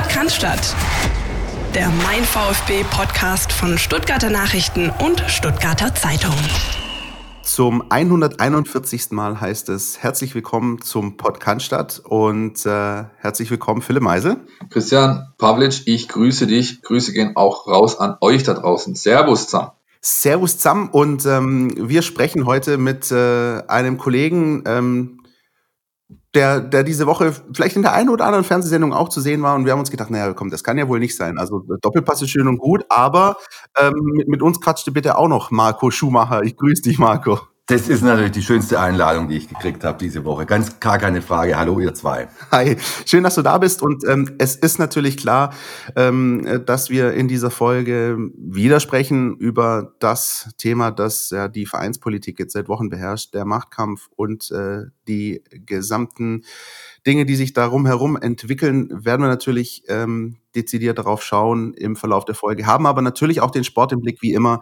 Podcast der Mein VfB Podcast von Stuttgarter Nachrichten und Stuttgarter Zeitung. Zum 141. Mal heißt es herzlich willkommen zum Podcast und äh, herzlich willkommen Philipp Meisel. Christian Pavlic, ich grüße dich. Grüße gehen auch raus an euch da draußen. Servus zusammen. Servus zusammen und ähm, wir sprechen heute mit äh, einem Kollegen, ähm, der, der diese Woche vielleicht in der einen oder anderen Fernsehsendung auch zu sehen war. Und wir haben uns gedacht, naja, komm, das kann ja wohl nicht sein. Also Doppelpass ist schön und gut, aber ähm, mit, mit uns quatschte bitte auch noch Marco Schumacher. Ich grüße dich, Marco. Das ist natürlich die schönste Einladung, die ich gekriegt habe diese Woche. Ganz gar keine Frage. Hallo, ihr zwei. Hi, schön, dass du da bist. Und ähm, es ist natürlich klar, ähm, dass wir in dieser Folge widersprechen über das Thema, das ja die Vereinspolitik jetzt seit Wochen beherrscht, der Machtkampf und äh, die gesamten Dinge, die sich darum herum entwickeln, werden wir natürlich ähm, dezidiert darauf schauen im Verlauf der Folge, haben aber natürlich auch den Sport im Blick, wie immer.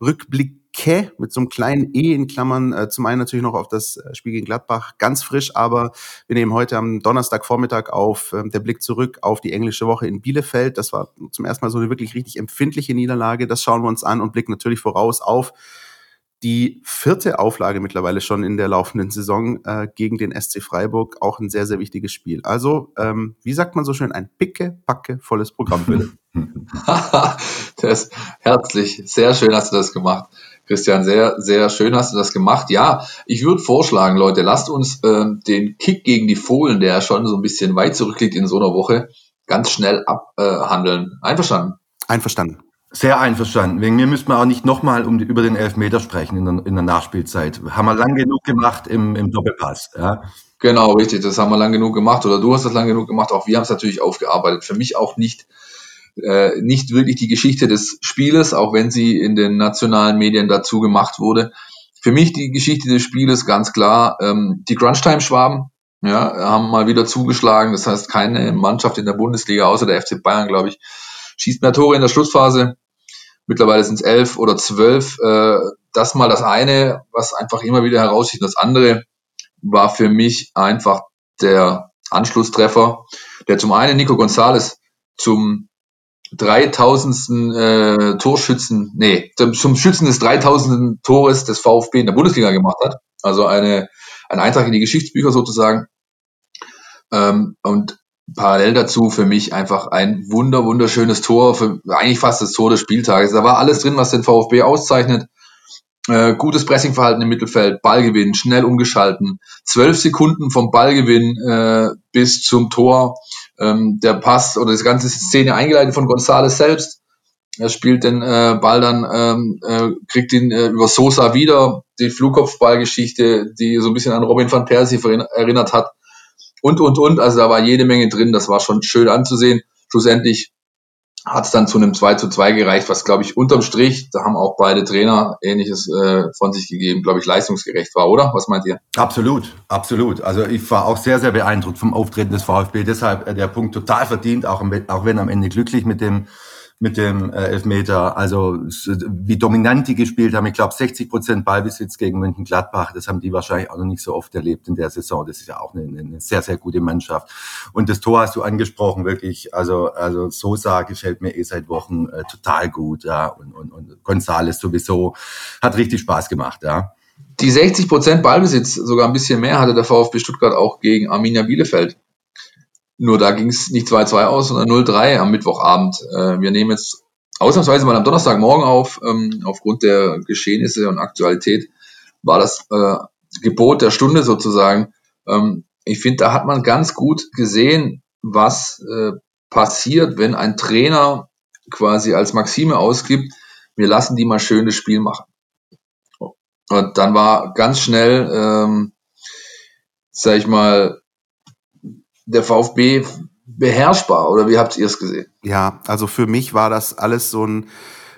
Rückblick Ke mit so einem kleinen E in Klammern. Äh, zum einen natürlich noch auf das äh, Spiel gegen Gladbach, ganz frisch, aber wir nehmen heute am Donnerstagvormittag auf äh, der Blick zurück auf die englische Woche in Bielefeld. Das war zum ersten Mal so eine wirklich richtig empfindliche Niederlage. Das schauen wir uns an und blicken natürlich voraus auf die vierte Auflage mittlerweile schon in der laufenden Saison äh, gegen den SC Freiburg. Auch ein sehr, sehr wichtiges Spiel. Also, ähm, wie sagt man so schön, ein picke, packe, volles Programm, bitte. das herzlich. Sehr schön hast du das gemacht. Christian, sehr, sehr schön hast du das gemacht. Ja, ich würde vorschlagen, Leute, lasst uns äh, den Kick gegen die Fohlen, der schon so ein bisschen weit zurückliegt in so einer Woche, ganz schnell abhandeln. Äh, Einverstanden? Einverstanden. Sehr einverstanden. Wegen mir müssen wir auch nicht nochmal um die, über den Elfmeter sprechen in der, in der Nachspielzeit. Haben wir lang genug gemacht im, im Doppelpass. Ja? Genau, richtig. Das haben wir lang genug gemacht. Oder du hast das lang genug gemacht. Auch wir haben es natürlich aufgearbeitet. Für mich auch nicht äh, nicht wirklich die Geschichte des Spieles, auch wenn sie in den nationalen Medien dazu gemacht wurde. Für mich die Geschichte des Spieles ganz klar, ähm, die Crunchtime-Schwaben ja, haben mal wieder zugeschlagen. Das heißt, keine Mannschaft in der Bundesliga, außer der FC Bayern, glaube ich, schießt mehr Tore in der Schlussphase. Mittlerweile sind es elf oder zwölf. Äh, das mal das eine, was einfach immer wieder heraussticht. Das andere war für mich einfach der Anschlusstreffer, der zum einen Nico González zum 3000. Äh, Torschützen, nee, zum Schützen des 3000. Tores des VfB in der Bundesliga gemacht hat. Also eine, ein Eintrag in die Geschichtsbücher sozusagen. Ähm, und parallel dazu für mich einfach ein wunder, wunderschönes Tor, für eigentlich fast das Tor des Spieltages. Da war alles drin, was den VfB auszeichnet. Äh, gutes Pressingverhalten im Mittelfeld, Ballgewinn, schnell umgeschalten, zwölf Sekunden vom Ballgewinn äh, bis zum Tor ähm, der Pass oder das ganze Szene eingeleitet von González selbst. Er spielt den äh, Ball dann, ähm, äh, kriegt ihn äh, über Sosa wieder, die Flugkopfballgeschichte, die so ein bisschen an Robin van Persie erinnert hat. Und, und, und. Also da war jede Menge drin. Das war schon schön anzusehen. Schlussendlich hat es dann zu einem 2 zu 2 gereicht, was, glaube ich, unterm Strich, da haben auch beide Trainer Ähnliches äh, von sich gegeben, glaube ich, leistungsgerecht war, oder? Was meint ihr? Absolut, absolut. Also ich war auch sehr, sehr beeindruckt vom Auftreten des VfB. Deshalb äh, der Punkt total verdient, auch, auch wenn am Ende glücklich mit dem mit dem äh, Elfmeter. Also wie dominant die gespielt haben. Ich glaube 60 Prozent Ballbesitz gegen Mönchengladbach. Das haben die wahrscheinlich auch noch nicht so oft erlebt in der Saison. Das ist ja auch eine, eine sehr, sehr gute Mannschaft. Und das Tor hast du angesprochen, wirklich. Also, also Sosa gefällt mir eh seit Wochen äh, total gut. Ja. Und, und, und Gonzales sowieso. Hat richtig Spaß gemacht, ja. Die 60 Prozent Ballbesitz, sogar ein bisschen mehr, hatte der VfB Stuttgart auch gegen Arminia Bielefeld. Nur da ging es nicht 2-2 aus, sondern 0-3 am Mittwochabend. Äh, wir nehmen jetzt ausnahmsweise mal am Donnerstagmorgen auf. Ähm, aufgrund der Geschehnisse und Aktualität war das äh, Gebot der Stunde sozusagen. Ähm, ich finde, da hat man ganz gut gesehen, was äh, passiert, wenn ein Trainer quasi als Maxime ausgibt, wir lassen die mal schön das Spiel machen. Und dann war ganz schnell, ähm, sag ich mal, der VfB beherrschbar oder wie habt ihr es gesehen? Ja, also für mich war das alles so ein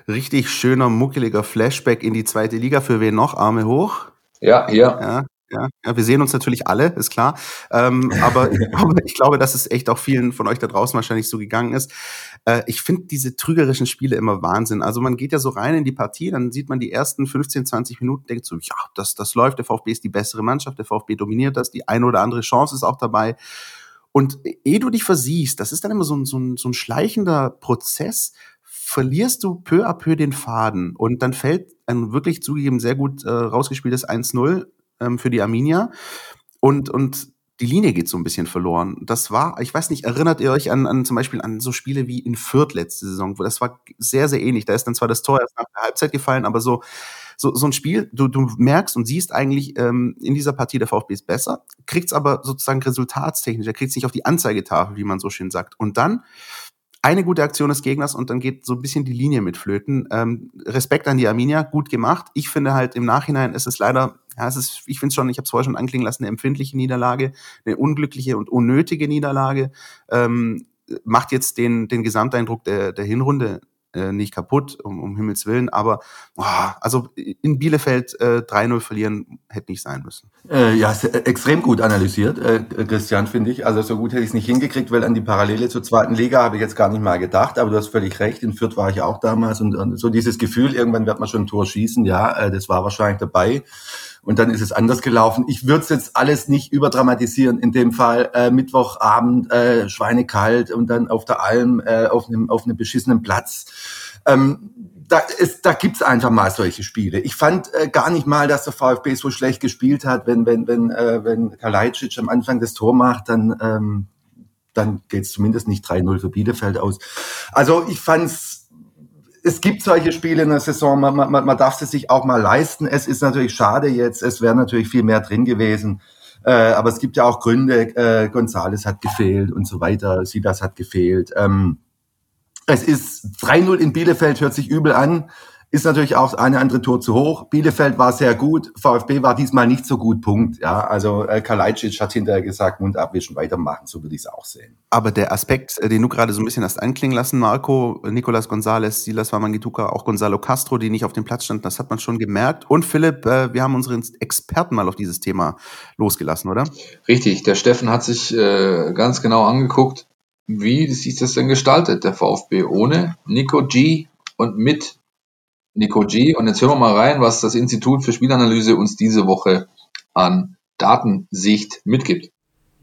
richtig schöner, muckeliger Flashback in die zweite Liga. Für wen noch? Arme hoch. Ja, hier. Ja, ja, ja, wir sehen uns natürlich alle, ist klar. Ähm, aber ich glaube, ich glaube, dass es echt auch vielen von euch da draußen wahrscheinlich so gegangen ist. Äh, ich finde diese trügerischen Spiele immer Wahnsinn. Also man geht ja so rein in die Partie, dann sieht man die ersten 15, 20 Minuten, denkt so, ja, das, das läuft, der VfB ist die bessere Mannschaft, der VfB dominiert das, die eine oder andere Chance ist auch dabei. Und ehe du dich versiehst, das ist dann immer so ein, so ein, so ein schleichender Prozess, verlierst du peu à peu den Faden und dann fällt ein wirklich zugegeben sehr gut äh, rausgespieltes 1-0 ähm, für die Arminia und, und die Linie geht so ein bisschen verloren. Das war, ich weiß nicht, erinnert ihr euch an, an zum Beispiel an so Spiele wie in Fürth letzte Saison, wo das war sehr, sehr ähnlich. Da ist dann zwar das Tor erst nach der Halbzeit gefallen, aber so, so, so ein Spiel, du, du merkst und siehst eigentlich ähm, in dieser Partie, der VfB ist besser, kriegt's aber sozusagen resultatstechnisch, er kriegt's nicht auf die Anzeigetafel, wie man so schön sagt. Und dann eine gute Aktion des Gegners und dann geht so ein bisschen die Linie mit flöten. Ähm, Respekt an die Arminia, gut gemacht. Ich finde halt im Nachhinein ist es leider ja, es ist, ich finde es schon, ich habe es vorher schon anklingen lassen, eine empfindliche Niederlage, eine unglückliche und unnötige Niederlage. Ähm, macht jetzt den, den Gesamteindruck der, der Hinrunde äh, nicht kaputt, um, um Himmels Willen, aber oh, also in Bielefeld äh, 3-0 verlieren hätte nicht sein müssen. Äh, ja, äh, extrem gut analysiert, äh, Christian, finde ich. Also so gut hätte ich es nicht hingekriegt, weil an die Parallele zur zweiten Liga habe ich jetzt gar nicht mal gedacht, aber du hast völlig recht, in Fürth war ich auch damals und, und so dieses Gefühl, irgendwann wird man schon ein Tor schießen, ja, äh, das war wahrscheinlich dabei und dann ist es anders gelaufen. Ich würde es jetzt alles nicht überdramatisieren. In dem Fall äh, Mittwochabend, äh, schweinekalt und dann auf der Alm äh, auf einem auf einem beschissenen Platz. Ähm, da, ist, da gibt's einfach mal solche Spiele. Ich fand äh, gar nicht mal, dass der VfB so schlecht gespielt hat, wenn wenn wenn äh, wenn Kalajdzic am Anfang das Tor macht, dann ähm, dann geht's zumindest nicht 3-0 für Bielefeld aus. Also ich fand's es gibt solche Spiele in der Saison, man, man, man darf es sich auch mal leisten. Es ist natürlich schade jetzt, es wäre natürlich viel mehr drin gewesen. Äh, aber es gibt ja auch Gründe, äh, Gonzales hat gefehlt und so weiter, Sidas hat gefehlt. Ähm, es ist 3-0 in Bielefeld, hört sich übel an ist natürlich auch eine andere Tor zu hoch. Bielefeld war sehr gut, VfB war diesmal nicht so gut, Punkt. Ja, also äh, Kalajdzic hat hinterher gesagt, Mund abwischen, weitermachen, so würde ich es auch sehen. Aber der Aspekt, äh, den du gerade so ein bisschen hast anklingen lassen, Marco, Nicolas Gonzalez, Silas Wamangituka, auch Gonzalo Castro, die nicht auf dem Platz standen, das hat man schon gemerkt. Und Philipp, äh, wir haben unseren Experten mal auf dieses Thema losgelassen, oder? Richtig, der Steffen hat sich äh, ganz genau angeguckt, wie sich das denn gestaltet, der VfB ohne Nico G und mit Nico G. Und jetzt hören wir mal rein, was das Institut für Spielanalyse uns diese Woche an Datensicht mitgibt.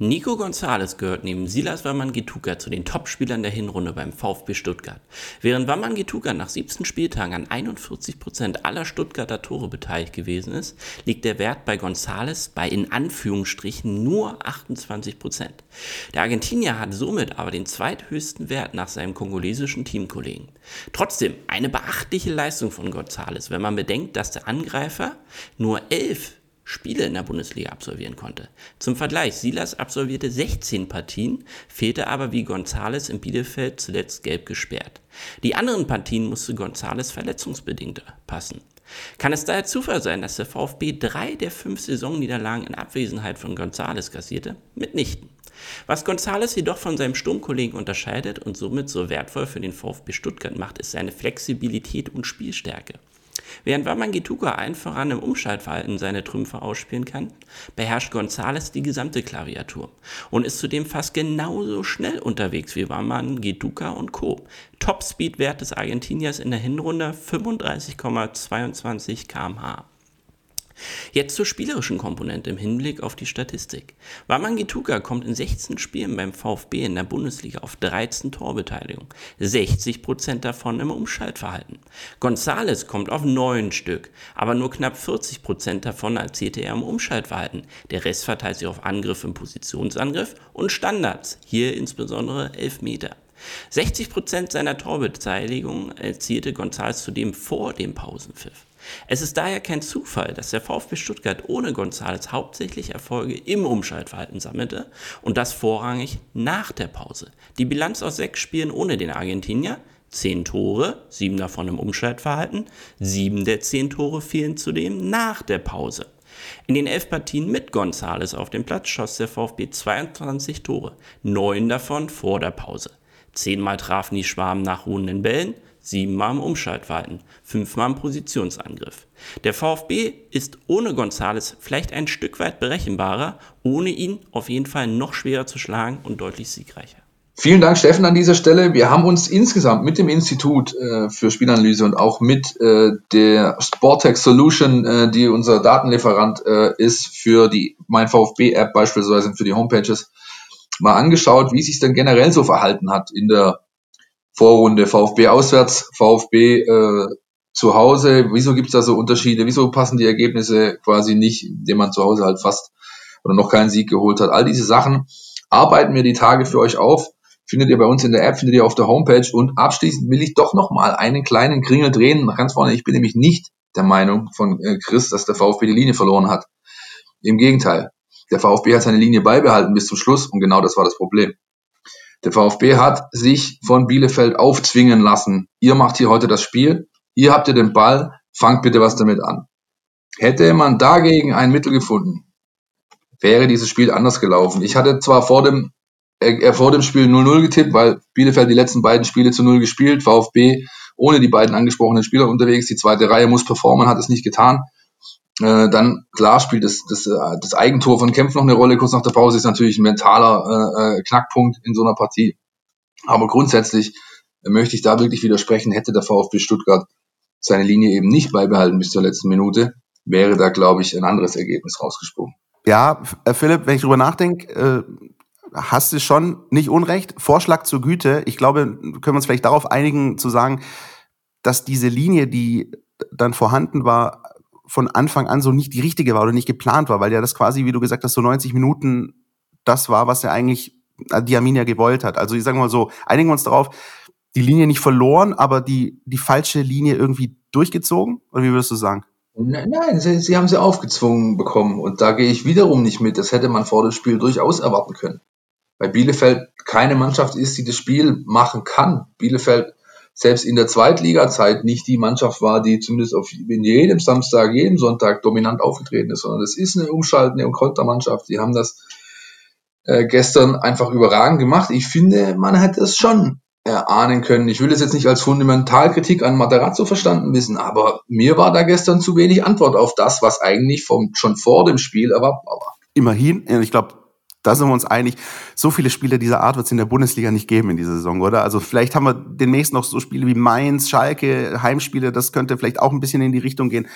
Nico Gonzalez gehört neben Silas Wamangituka zu den Topspielern der Hinrunde beim VfB Stuttgart. Während Wamangituka nach 17 Spieltagen an 41 Prozent aller Stuttgarter Tore beteiligt gewesen ist, liegt der Wert bei Gonzalez bei in Anführungsstrichen nur 28%. Prozent. Der Argentinier hat somit aber den zweithöchsten Wert nach seinem kongolesischen Teamkollegen. Trotzdem eine beachtliche Leistung von Gonzalez, wenn man bedenkt, dass der Angreifer nur 11 Spiele in der Bundesliga absolvieren konnte. Zum Vergleich, Silas absolvierte 16 Partien, fehlte aber wie Gonzales in Bielefeld zuletzt gelb gesperrt. Die anderen Partien musste Gonzales verletzungsbedingt passen. Kann es daher Zufall sein, dass der VfB drei der fünf Saisonniederlagen in Abwesenheit von Gonzales kassierte? Mitnichten. Was Gonzales jedoch von seinem Sturmkollegen unterscheidet und somit so wertvoll für den VfB Stuttgart macht, ist seine Flexibilität und Spielstärke. Während Wamangituka einfach an einem Umschaltverhalten seine Trümpfe ausspielen kann, beherrscht Gonzales die gesamte Klaviatur und ist zudem fast genauso schnell unterwegs wie Wamangituka und Co. Top-Speed-Wert des Argentiniers in der Hinrunde 35,22 km/h. Jetzt zur spielerischen Komponente im Hinblick auf die Statistik. Wamangituka kommt in 16 Spielen beim VfB in der Bundesliga auf 13 Torbeteiligung, 60% davon im Umschaltverhalten. Gonzales kommt auf 9 Stück, aber nur knapp 40% davon erzielte er im Umschaltverhalten. Der Rest verteilt sich auf Angriff im Positionsangriff und Standards, hier insbesondere Elfmeter. 60% seiner Torbeteiligung erzielte Gonzales zudem vor dem Pausenpfiff. Es ist daher kein Zufall, dass der VfB Stuttgart ohne Gonzales hauptsächlich Erfolge im Umschaltverhalten sammelte und das vorrangig nach der Pause. Die Bilanz aus sechs Spielen ohne den Argentinier Zehn Tore, sieben davon im Umschaltverhalten, sieben der zehn Tore fielen zudem nach der Pause. In den elf Partien mit Gonzales auf dem Platz schoss der VfB 22 Tore, neun davon vor der Pause. Zehnmal trafen die Schwaben nach ruhenden Bällen, siebenmal im Umschaltverhalten, fünfmal im Positionsangriff. Der VfB ist ohne Gonzales vielleicht ein Stück weit berechenbarer, ohne ihn auf jeden Fall noch schwerer zu schlagen und deutlich siegreicher. Vielen Dank, Steffen, an dieser Stelle. Wir haben uns insgesamt mit dem Institut äh, für Spielanalyse und auch mit äh, der Sportec Solution, äh, die unser Datenlieferant äh, ist für die Mein VfB App beispielsweise für die Homepages, mal angeschaut, wie sich denn generell so verhalten hat in der Vorrunde. VfB auswärts, VfB äh, zu Hause. Wieso gibt es da so Unterschiede? Wieso passen die Ergebnisse quasi nicht, indem man zu Hause halt fast oder noch keinen Sieg geholt hat? All diese Sachen arbeiten wir die Tage für euch auf. Findet ihr bei uns in der App, findet ihr auf der Homepage. Und abschließend will ich doch nochmal einen kleinen Kringel drehen. Ganz vorne, ich bin nämlich nicht der Meinung von äh, Chris, dass der VfB die Linie verloren hat. Im Gegenteil. Der VfB hat seine Linie beibehalten bis zum Schluss und genau das war das Problem. Der VfB hat sich von Bielefeld aufzwingen lassen. Ihr macht hier heute das Spiel, ihr habt ihr den Ball, fangt bitte was damit an. Hätte man dagegen ein Mittel gefunden, wäre dieses Spiel anders gelaufen. Ich hatte zwar vor dem, äh, vor dem Spiel 0-0 getippt, weil Bielefeld die letzten beiden Spiele zu 0 gespielt, VfB ohne die beiden angesprochenen Spieler unterwegs, die zweite Reihe muss performen, hat es nicht getan. Äh, dann klar spielt das, das, äh, das Eigentor von Kempf noch eine Rolle. Kurz nach der Pause ist natürlich ein mentaler äh, äh Knackpunkt in so einer Partie. Aber grundsätzlich äh, möchte ich da wirklich widersprechen, hätte der VfB Stuttgart seine Linie eben nicht beibehalten bis zur letzten Minute, wäre da, glaube ich, ein anderes Ergebnis rausgesprungen. Ja, Philipp, wenn ich drüber nachdenke, hast du schon nicht unrecht. Vorschlag zur Güte. Ich glaube, können wir uns vielleicht darauf einigen, zu sagen, dass diese Linie, die dann vorhanden war, von Anfang an so nicht die richtige war oder nicht geplant war, weil ja das quasi, wie du gesagt hast, so 90 Minuten das war, was er eigentlich äh, die Arminia gewollt hat. Also ich sage mal so, einigen wir uns darauf, die Linie nicht verloren, aber die, die falsche Linie irgendwie durchgezogen? Oder wie würdest du sagen? Nein, nein sie, sie haben sie aufgezwungen bekommen. Und da gehe ich wiederum nicht mit. Das hätte man vor dem Spiel durchaus erwarten können. Weil Bielefeld keine Mannschaft ist, die das Spiel machen kann. Bielefeld selbst in der Zweitliga-Zeit nicht die Mannschaft war, die zumindest auf in jedem Samstag, jedem Sonntag dominant aufgetreten ist, sondern es ist eine umschaltende und Kontermannschaft. Die haben das äh, gestern einfach überragend gemacht. Ich finde, man hätte es schon erahnen können. Ich will es jetzt nicht als Fundamentalkritik an Materazzo verstanden wissen, aber mir war da gestern zu wenig Antwort auf das, was eigentlich vom, schon vor dem Spiel erwartbar war. Immerhin, ich glaube, da sind wir uns einig. So viele Spiele dieser Art wird es in der Bundesliga nicht geben in dieser Saison, oder? Also vielleicht haben wir demnächst noch so Spiele wie Mainz, Schalke, Heimspiele, das könnte vielleicht auch ein bisschen in die Richtung gehen.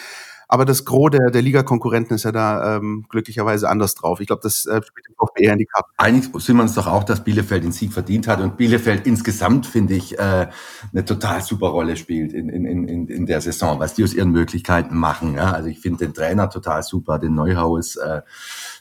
Aber das Gros der, der Ligakonkurrenten ist ja da ähm, glücklicherweise anders drauf. Ich glaube, das äh, spielt VfB eher in die Karte. Einig sind wir uns doch auch, dass Bielefeld den Sieg verdient hat und Bielefeld insgesamt, finde ich, äh, eine total super Rolle spielt in, in, in, in der Saison, was die aus ihren Möglichkeiten machen. Ja? Also ich finde den Trainer total super, den Neuhaus, äh,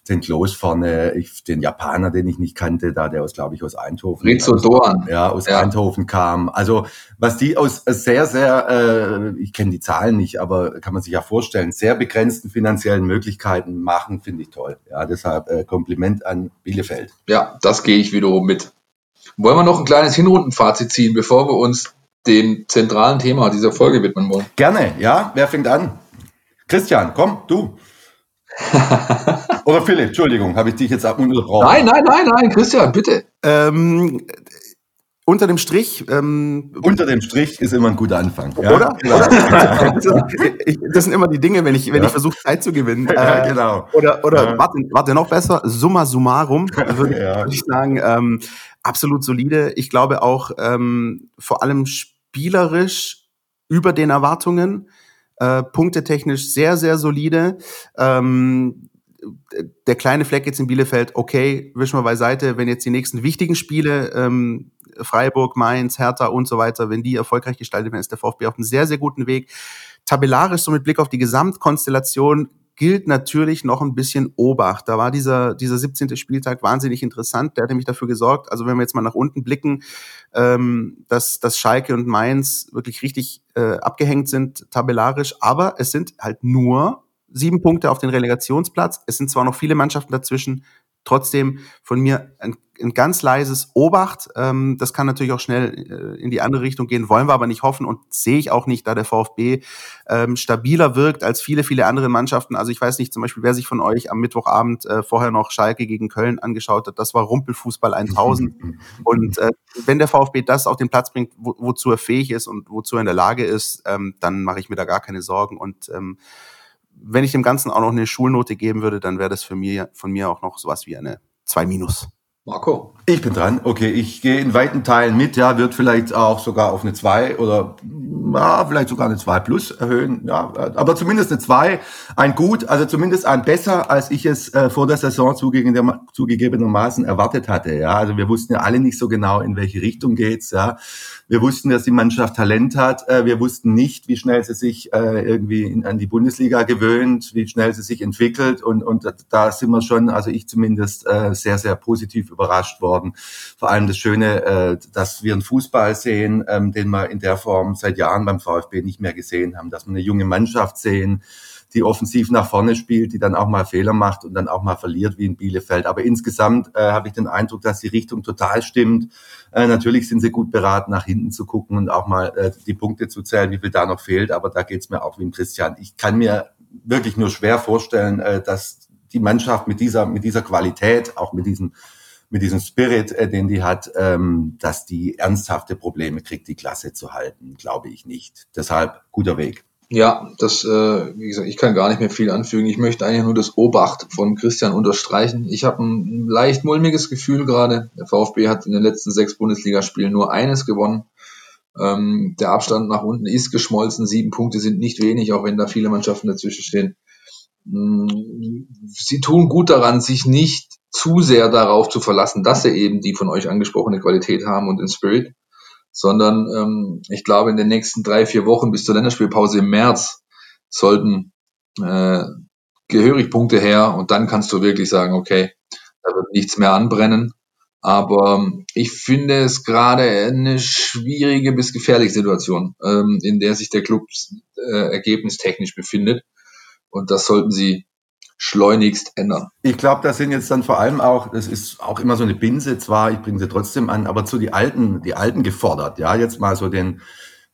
den Klos vorne, ich, den Japaner, den ich nicht kannte, da der aus, glaube ich, aus Eindhoven. Rizzo Doan. Ja, aus ja. Eindhoven kam. Also was die aus sehr, sehr, äh, ich kenne die Zahlen nicht, aber kann man sich ja vorstellen, sehr begrenzten finanziellen Möglichkeiten machen, finde ich toll. Ja, deshalb äh, Kompliment an Bielefeld. Ja, das gehe ich wiederum mit. Wollen wir noch ein kleines Hinrundenfazit ziehen, bevor wir uns dem zentralen Thema dieser Folge widmen wollen? Gerne, ja. Wer fängt an? Christian, komm, du. Oder Philipp, Entschuldigung, habe ich dich jetzt unterbrochen? Nein, nein, nein, nein, Christian, bitte. Ähm, unter dem Strich. Ähm, unter dem Strich ist immer ein guter Anfang. Ja? Oder? Genau. das sind immer die Dinge, wenn ich, wenn ja. ich versuche, Zeit zu gewinnen. ja, äh, genau. Oder, oder ja. warte, warte, noch besser, summa summarum, würde ja. würd ich sagen, ähm, absolut solide. Ich glaube auch ähm, vor allem spielerisch über den Erwartungen. Äh, punktetechnisch sehr, sehr solide. Ähm, der kleine Fleck jetzt in Bielefeld, okay, wischen wir beiseite, wenn jetzt die nächsten wichtigen Spiele, ähm, Freiburg, Mainz, Hertha und so weiter, wenn die erfolgreich gestaltet werden, ist der VfB auf einem sehr, sehr guten Weg. Tabellarisch, so mit Blick auf die Gesamtkonstellation, gilt natürlich noch ein bisschen Obacht. Da war dieser, dieser 17. Spieltag wahnsinnig interessant. Der hat nämlich dafür gesorgt, also wenn wir jetzt mal nach unten blicken, ähm, dass, dass Schalke und Mainz wirklich richtig äh, abgehängt sind tabellarisch. Aber es sind halt nur sieben Punkte auf den Relegationsplatz. Es sind zwar noch viele Mannschaften dazwischen, trotzdem von mir ein, ein ganz leises Obacht. Ähm, das kann natürlich auch schnell äh, in die andere Richtung gehen, wollen wir aber nicht hoffen und sehe ich auch nicht, da der VfB ähm, stabiler wirkt als viele, viele andere Mannschaften. Also ich weiß nicht zum Beispiel, wer sich von euch am Mittwochabend äh, vorher noch Schalke gegen Köln angeschaut hat. Das war Rumpelfußball 1000. und äh, wenn der VfB das auf den Platz bringt, wo, wozu er fähig ist und wozu er in der Lage ist, ähm, dann mache ich mir da gar keine Sorgen und ähm, wenn ich dem Ganzen auch noch eine Schulnote geben würde, dann wäre das für mir, von mir auch noch sowas wie eine 2 minus. Marco. Ich bin dran. Okay, ich gehe in weiten Teilen mit. Ja, wird vielleicht auch sogar auf eine 2 oder ja, vielleicht sogar eine 2 plus erhöhen, ja, aber zumindest eine 2, ein gut, also zumindest ein besser, als ich es äh, vor der Saison zugegebenermaßen erwartet hatte, ja, also wir wussten ja alle nicht so genau, in welche Richtung geht's, ja, wir wussten, dass die Mannschaft Talent hat, äh, wir wussten nicht, wie schnell sie sich äh, irgendwie in, an die Bundesliga gewöhnt, wie schnell sie sich entwickelt und, und da sind wir schon, also ich zumindest, äh, sehr, sehr positiv überrascht worden, vor allem das Schöne, äh, dass wir einen Fußball sehen, ähm, den wir in der Form seit Jahren beim VfB nicht mehr gesehen haben, dass wir eine junge Mannschaft sehen, die offensiv nach vorne spielt, die dann auch mal Fehler macht und dann auch mal verliert wie in Bielefeld. Aber insgesamt äh, habe ich den Eindruck, dass die Richtung total stimmt. Äh, natürlich sind sie gut beraten, nach hinten zu gucken und auch mal äh, die Punkte zu zählen, wie viel da noch fehlt. Aber da geht's mir auch wie im Christian. Ich kann mir wirklich nur schwer vorstellen, äh, dass die Mannschaft mit dieser, mit dieser Qualität, auch mit diesem mit diesem Spirit, äh, den die hat, ähm, dass die ernsthafte Probleme kriegt, die Klasse zu halten, glaube ich nicht. Deshalb guter Weg. Ja, das, äh, wie gesagt, ich kann gar nicht mehr viel anfügen. Ich möchte eigentlich nur das Obacht von Christian unterstreichen. Ich habe ein leicht mulmiges Gefühl gerade. Der VfB hat in den letzten sechs Bundesligaspielen nur eines gewonnen. Ähm, der Abstand nach unten ist geschmolzen. Sieben Punkte sind nicht wenig, auch wenn da viele Mannschaften dazwischen stehen. Sie tun gut daran, sich nicht zu sehr darauf zu verlassen, dass sie eben die von euch angesprochene Qualität haben und den Spirit, sondern ähm, ich glaube, in den nächsten drei, vier Wochen bis zur Länderspielpause im März sollten äh, gehörig Punkte her und dann kannst du wirklich sagen, okay, da wird nichts mehr anbrennen. Aber ähm, ich finde es gerade eine schwierige bis gefährliche Situation, ähm, in der sich der Club äh, ergebnistechnisch befindet. Und das sollten sie schleunigst ändern. Ich glaube, das sind jetzt dann vor allem auch, das ist auch immer so eine Binse zwar, ich bringe sie trotzdem an, aber zu die Alten, die Alten gefordert, ja, jetzt mal so den,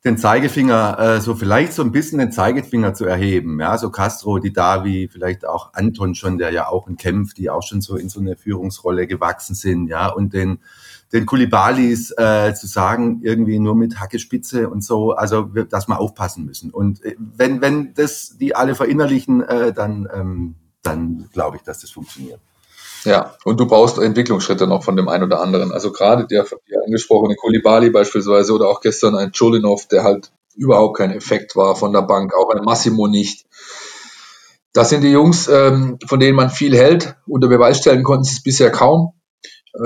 den Zeigefinger, äh, so vielleicht so ein bisschen den Zeigefinger zu erheben, ja, so Castro, die Davi, vielleicht auch Anton schon, der ja auch in Kämpf, die auch schon so in so eine Führungsrolle gewachsen sind, ja, und den, den Kulibalis äh, zu sagen, irgendwie nur mit Hackespitze und so, also dass wir aufpassen müssen. Und äh, wenn, wenn das die alle verinnerlichen, äh, dann ähm, dann glaube ich, dass das funktioniert. Ja, und du brauchst Entwicklungsschritte noch von dem einen oder anderen. Also gerade der von dir angesprochene Kulibali beispielsweise oder auch gestern ein Chulinov, der halt überhaupt kein Effekt war von der Bank, auch ein Massimo nicht. Das sind die Jungs, ähm, von denen man viel hält. Unter Beweis stellen konnten sie es bisher kaum.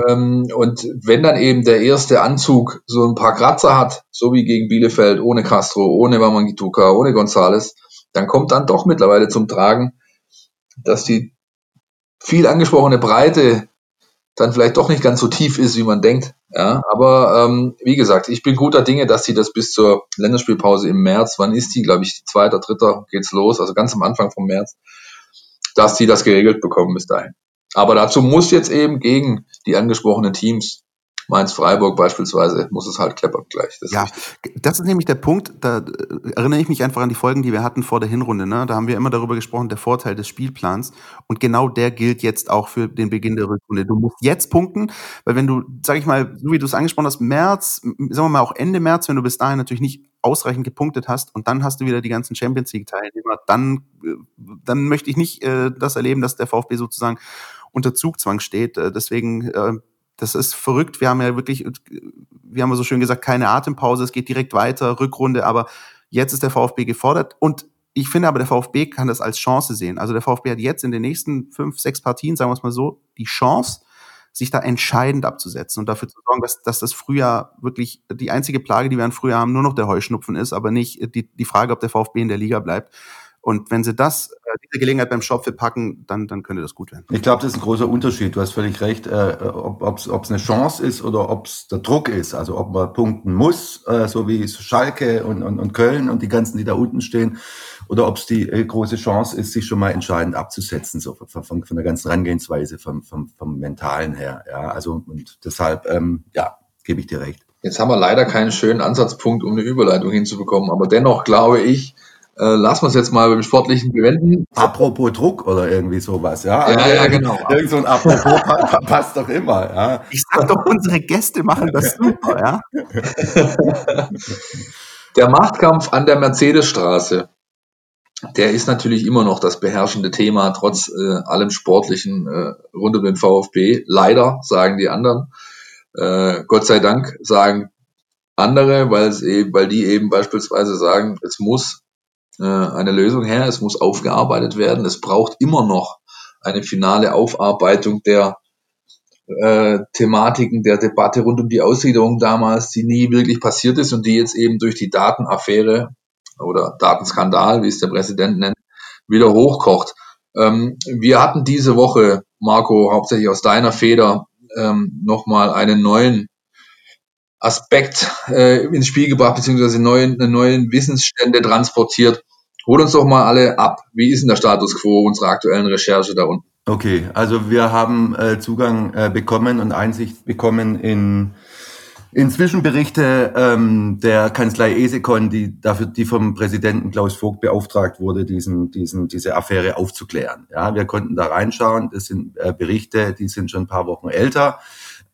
Ähm, und wenn dann eben der erste Anzug so ein paar Kratzer hat, so wie gegen Bielefeld, ohne Castro, ohne Wamangituka, ohne Gonzales, dann kommt dann doch mittlerweile zum Tragen, dass die viel angesprochene Breite dann vielleicht doch nicht ganz so tief ist, wie man denkt. Ja, aber ähm, wie gesagt, ich bin guter Dinge, dass sie das bis zur Länderspielpause im März, wann ist die, glaube ich, zweiter, dritter geht's los, also ganz am Anfang vom März, dass sie das geregelt bekommen bis dahin. Aber dazu muss jetzt eben gegen die angesprochenen Teams Mainz-Freiburg beispielsweise muss es halt kleppern gleich. Das ja, ist das ist nämlich der Punkt, da äh, erinnere ich mich einfach an die Folgen, die wir hatten vor der Hinrunde. Ne? Da haben wir immer darüber gesprochen, der Vorteil des Spielplans. Und genau der gilt jetzt auch für den Beginn der Rückrunde. Du musst jetzt punkten, weil wenn du, sag ich mal, so wie du es angesprochen hast, März, sagen wir mal auch Ende März, wenn du bis dahin natürlich nicht ausreichend gepunktet hast und dann hast du wieder die ganzen Champions League Teilnehmer, dann, äh, dann möchte ich nicht äh, das erleben, dass der VfB sozusagen unter Zugzwang steht. Äh, deswegen äh, das ist verrückt. Wir haben ja wirklich, wir haben ja so schön gesagt, keine Atempause. Es geht direkt weiter, Rückrunde. Aber jetzt ist der VfB gefordert. Und ich finde aber, der VfB kann das als Chance sehen. Also der VfB hat jetzt in den nächsten fünf, sechs Partien, sagen wir es mal so, die Chance, sich da entscheidend abzusetzen und dafür zu sorgen, dass, dass das Frühjahr wirklich die einzige Plage, die wir an Frühjahr haben, nur noch der Heuschnupfen ist, aber nicht die, die Frage, ob der VfB in der Liga bleibt. Und wenn sie das, äh, diese Gelegenheit beim Schopfe packen, dann, dann könnte das gut werden. Ich glaube, das ist ein großer Unterschied. Du hast völlig recht, äh, ob es eine Chance ist oder ob es der Druck ist. Also ob man punkten muss, äh, so wie Schalke und, und, und Köln und die ganzen, die da unten stehen, oder ob es die äh, große Chance ist, sich schon mal entscheidend abzusetzen, so von, von, von der ganzen Herangehensweise, vom, vom, vom Mentalen her. Ja, also und deshalb, ähm, ja, gebe ich dir recht. Jetzt haben wir leider keinen schönen Ansatzpunkt, um eine Überleitung hinzubekommen, aber dennoch glaube ich, äh, lassen wir es jetzt mal beim Sportlichen bewenden. Apropos Druck oder irgendwie sowas, ja? Ja, ja, genau. Irgend so ein Apropos passt doch immer, ja? Ich sag doch, unsere Gäste machen das super, ja? der Machtkampf an der Mercedesstraße, der ist natürlich immer noch das beherrschende Thema, trotz äh, allem Sportlichen äh, rund um den VfB. Leider, sagen die anderen. Äh, Gott sei Dank sagen andere, weil es eben, weil die eben beispielsweise sagen, es muss eine Lösung her, es muss aufgearbeitet werden, es braucht immer noch eine finale Aufarbeitung der äh, Thematiken der Debatte rund um die Ausgliederung damals, die nie wirklich passiert ist und die jetzt eben durch die Datenaffäre oder Datenskandal, wie es der Präsident nennt, wieder hochkocht. Ähm, wir hatten diese Woche, Marco, hauptsächlich aus deiner Feder, ähm, nochmal einen neuen Aspekt äh, ins Spiel gebracht, beziehungsweise neuen, neuen Wissensstände transportiert. Hol uns doch mal alle ab. Wie ist denn der Status quo unserer aktuellen Recherche da unten? Okay, also wir haben äh, Zugang äh, bekommen und Einsicht bekommen in, in Zwischenberichte ähm, der Kanzlei Esekon, die dafür, die vom Präsidenten Klaus Vogt beauftragt wurde, diesen, diesen, diese Affäre aufzuklären. Ja, wir konnten da reinschauen. Das sind äh, Berichte, die sind schon ein paar Wochen älter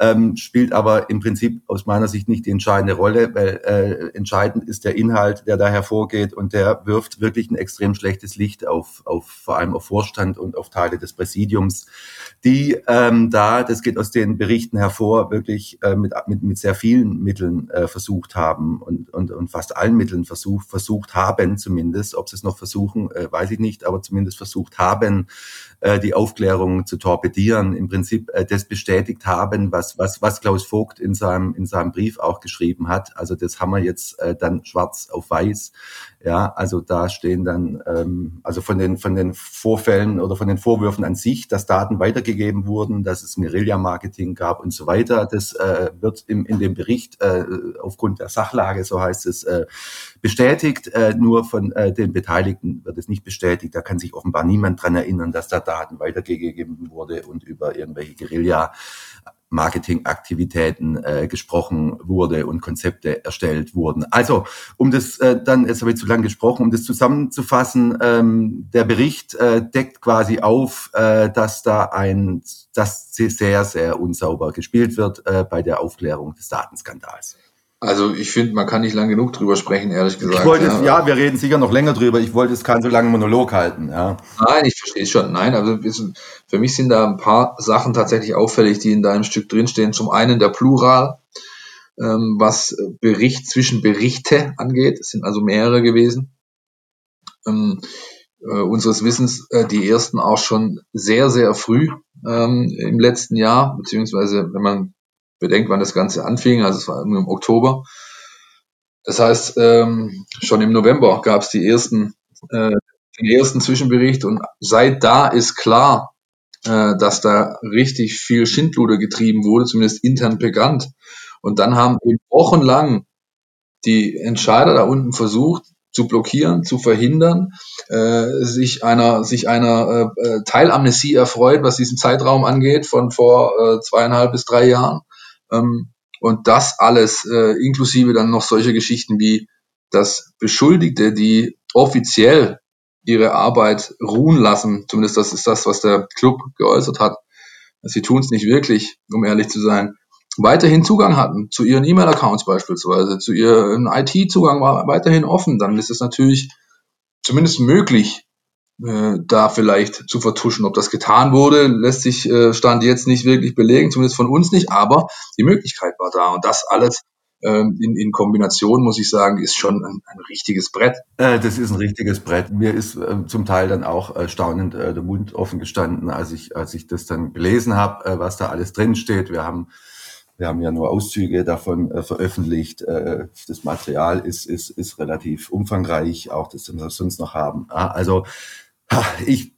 ähm, spielt aber im Prinzip aus meiner Sicht nicht die entscheidende Rolle, weil äh, entscheidend ist der Inhalt, der da hervorgeht und der wirft wirklich ein extrem schlechtes Licht auf, auf vor allem auf Vorstand und auf Teile des Präsidiums, die ähm, da, das geht aus den Berichten hervor, wirklich äh, mit, mit, mit sehr vielen Mitteln äh, versucht haben und, und, und fast allen Mitteln versucht, versucht haben zumindest, ob sie es noch versuchen, äh, weiß ich nicht, aber zumindest versucht haben, äh, die Aufklärung zu torpedieren, im Prinzip äh, das bestätigt haben, was, was, was Klaus Vogt in seinem, in seinem Brief auch geschrieben hat. Also das haben wir jetzt äh, dann schwarz auf weiß. Ja, also da stehen dann, ähm, also von den, von den Vorfällen oder von den Vorwürfen an sich, dass Daten weitergegeben wurden, dass es Guerilla-Marketing gab und so weiter. Das äh, wird im, in dem Bericht äh, aufgrund der Sachlage, so heißt es, äh, bestätigt. Äh, nur von äh, den Beteiligten wird es nicht bestätigt. Da kann sich offenbar niemand dran erinnern, dass da Daten weitergegeben wurde und über irgendwelche Guerilla Marketingaktivitäten äh, gesprochen wurde und Konzepte erstellt wurden. Also, um das äh, dann, jetzt habe ich zu lang gesprochen, um das zusammenzufassen, ähm, der Bericht äh, deckt quasi auf, äh, dass da ein, dass sehr, sehr unsauber gespielt wird äh, bei der Aufklärung des Datenskandals. Also ich finde, man kann nicht lang genug drüber sprechen, ehrlich gesagt. Ich wollte ja. Es, ja, wir reden sicher noch länger drüber. Ich wollte es keinen so langen Monolog halten. Ja. Nein, ich verstehe es schon. Nein, also für mich sind da ein paar Sachen tatsächlich auffällig, die in deinem Stück drinstehen. Zum einen der Plural, ähm, was Bericht zwischen Berichte angeht. Es sind also mehrere gewesen. Ähm, äh, unseres Wissens äh, die ersten auch schon sehr, sehr früh ähm, im letzten Jahr, beziehungsweise wenn man bedenkt, wann das Ganze anfing, also es war im Oktober. Das heißt, ähm, schon im November gab es die ersten, äh, den ersten Zwischenbericht und seit da ist klar, äh, dass da richtig viel Schindluder getrieben wurde, zumindest intern bekannt. Und dann haben wochenlang die Entscheider da unten versucht, zu blockieren, zu verhindern, äh, sich einer sich einer äh, äh Teilamnesie erfreut, was diesen Zeitraum angeht, von vor äh, zweieinhalb bis drei Jahren. Ähm, und das alles, äh, inklusive dann noch solche Geschichten wie, dass Beschuldigte, die offiziell ihre Arbeit ruhen lassen, zumindest das ist das, was der Club geäußert hat, sie tun es nicht wirklich, um ehrlich zu sein, weiterhin Zugang hatten zu ihren E-Mail-Accounts beispielsweise, zu ihrem IT-Zugang war weiterhin offen, dann ist es natürlich zumindest möglich, äh, da vielleicht zu vertuschen. Ob das getan wurde, lässt sich äh, Stand jetzt nicht wirklich belegen, zumindest von uns nicht, aber die Möglichkeit war da und das alles ähm, in, in Kombination, muss ich sagen, ist schon ein, ein richtiges Brett. Äh, das ist ein richtiges Brett. Mir ist äh, zum Teil dann auch äh, staunend äh, der Mund offen gestanden, als ich, als ich das dann gelesen habe, äh, was da alles drin steht. Wir haben wir haben ja nur Auszüge davon veröffentlicht. Das Material ist, ist, ist relativ umfangreich, auch das, was wir sonst noch haben. Also ich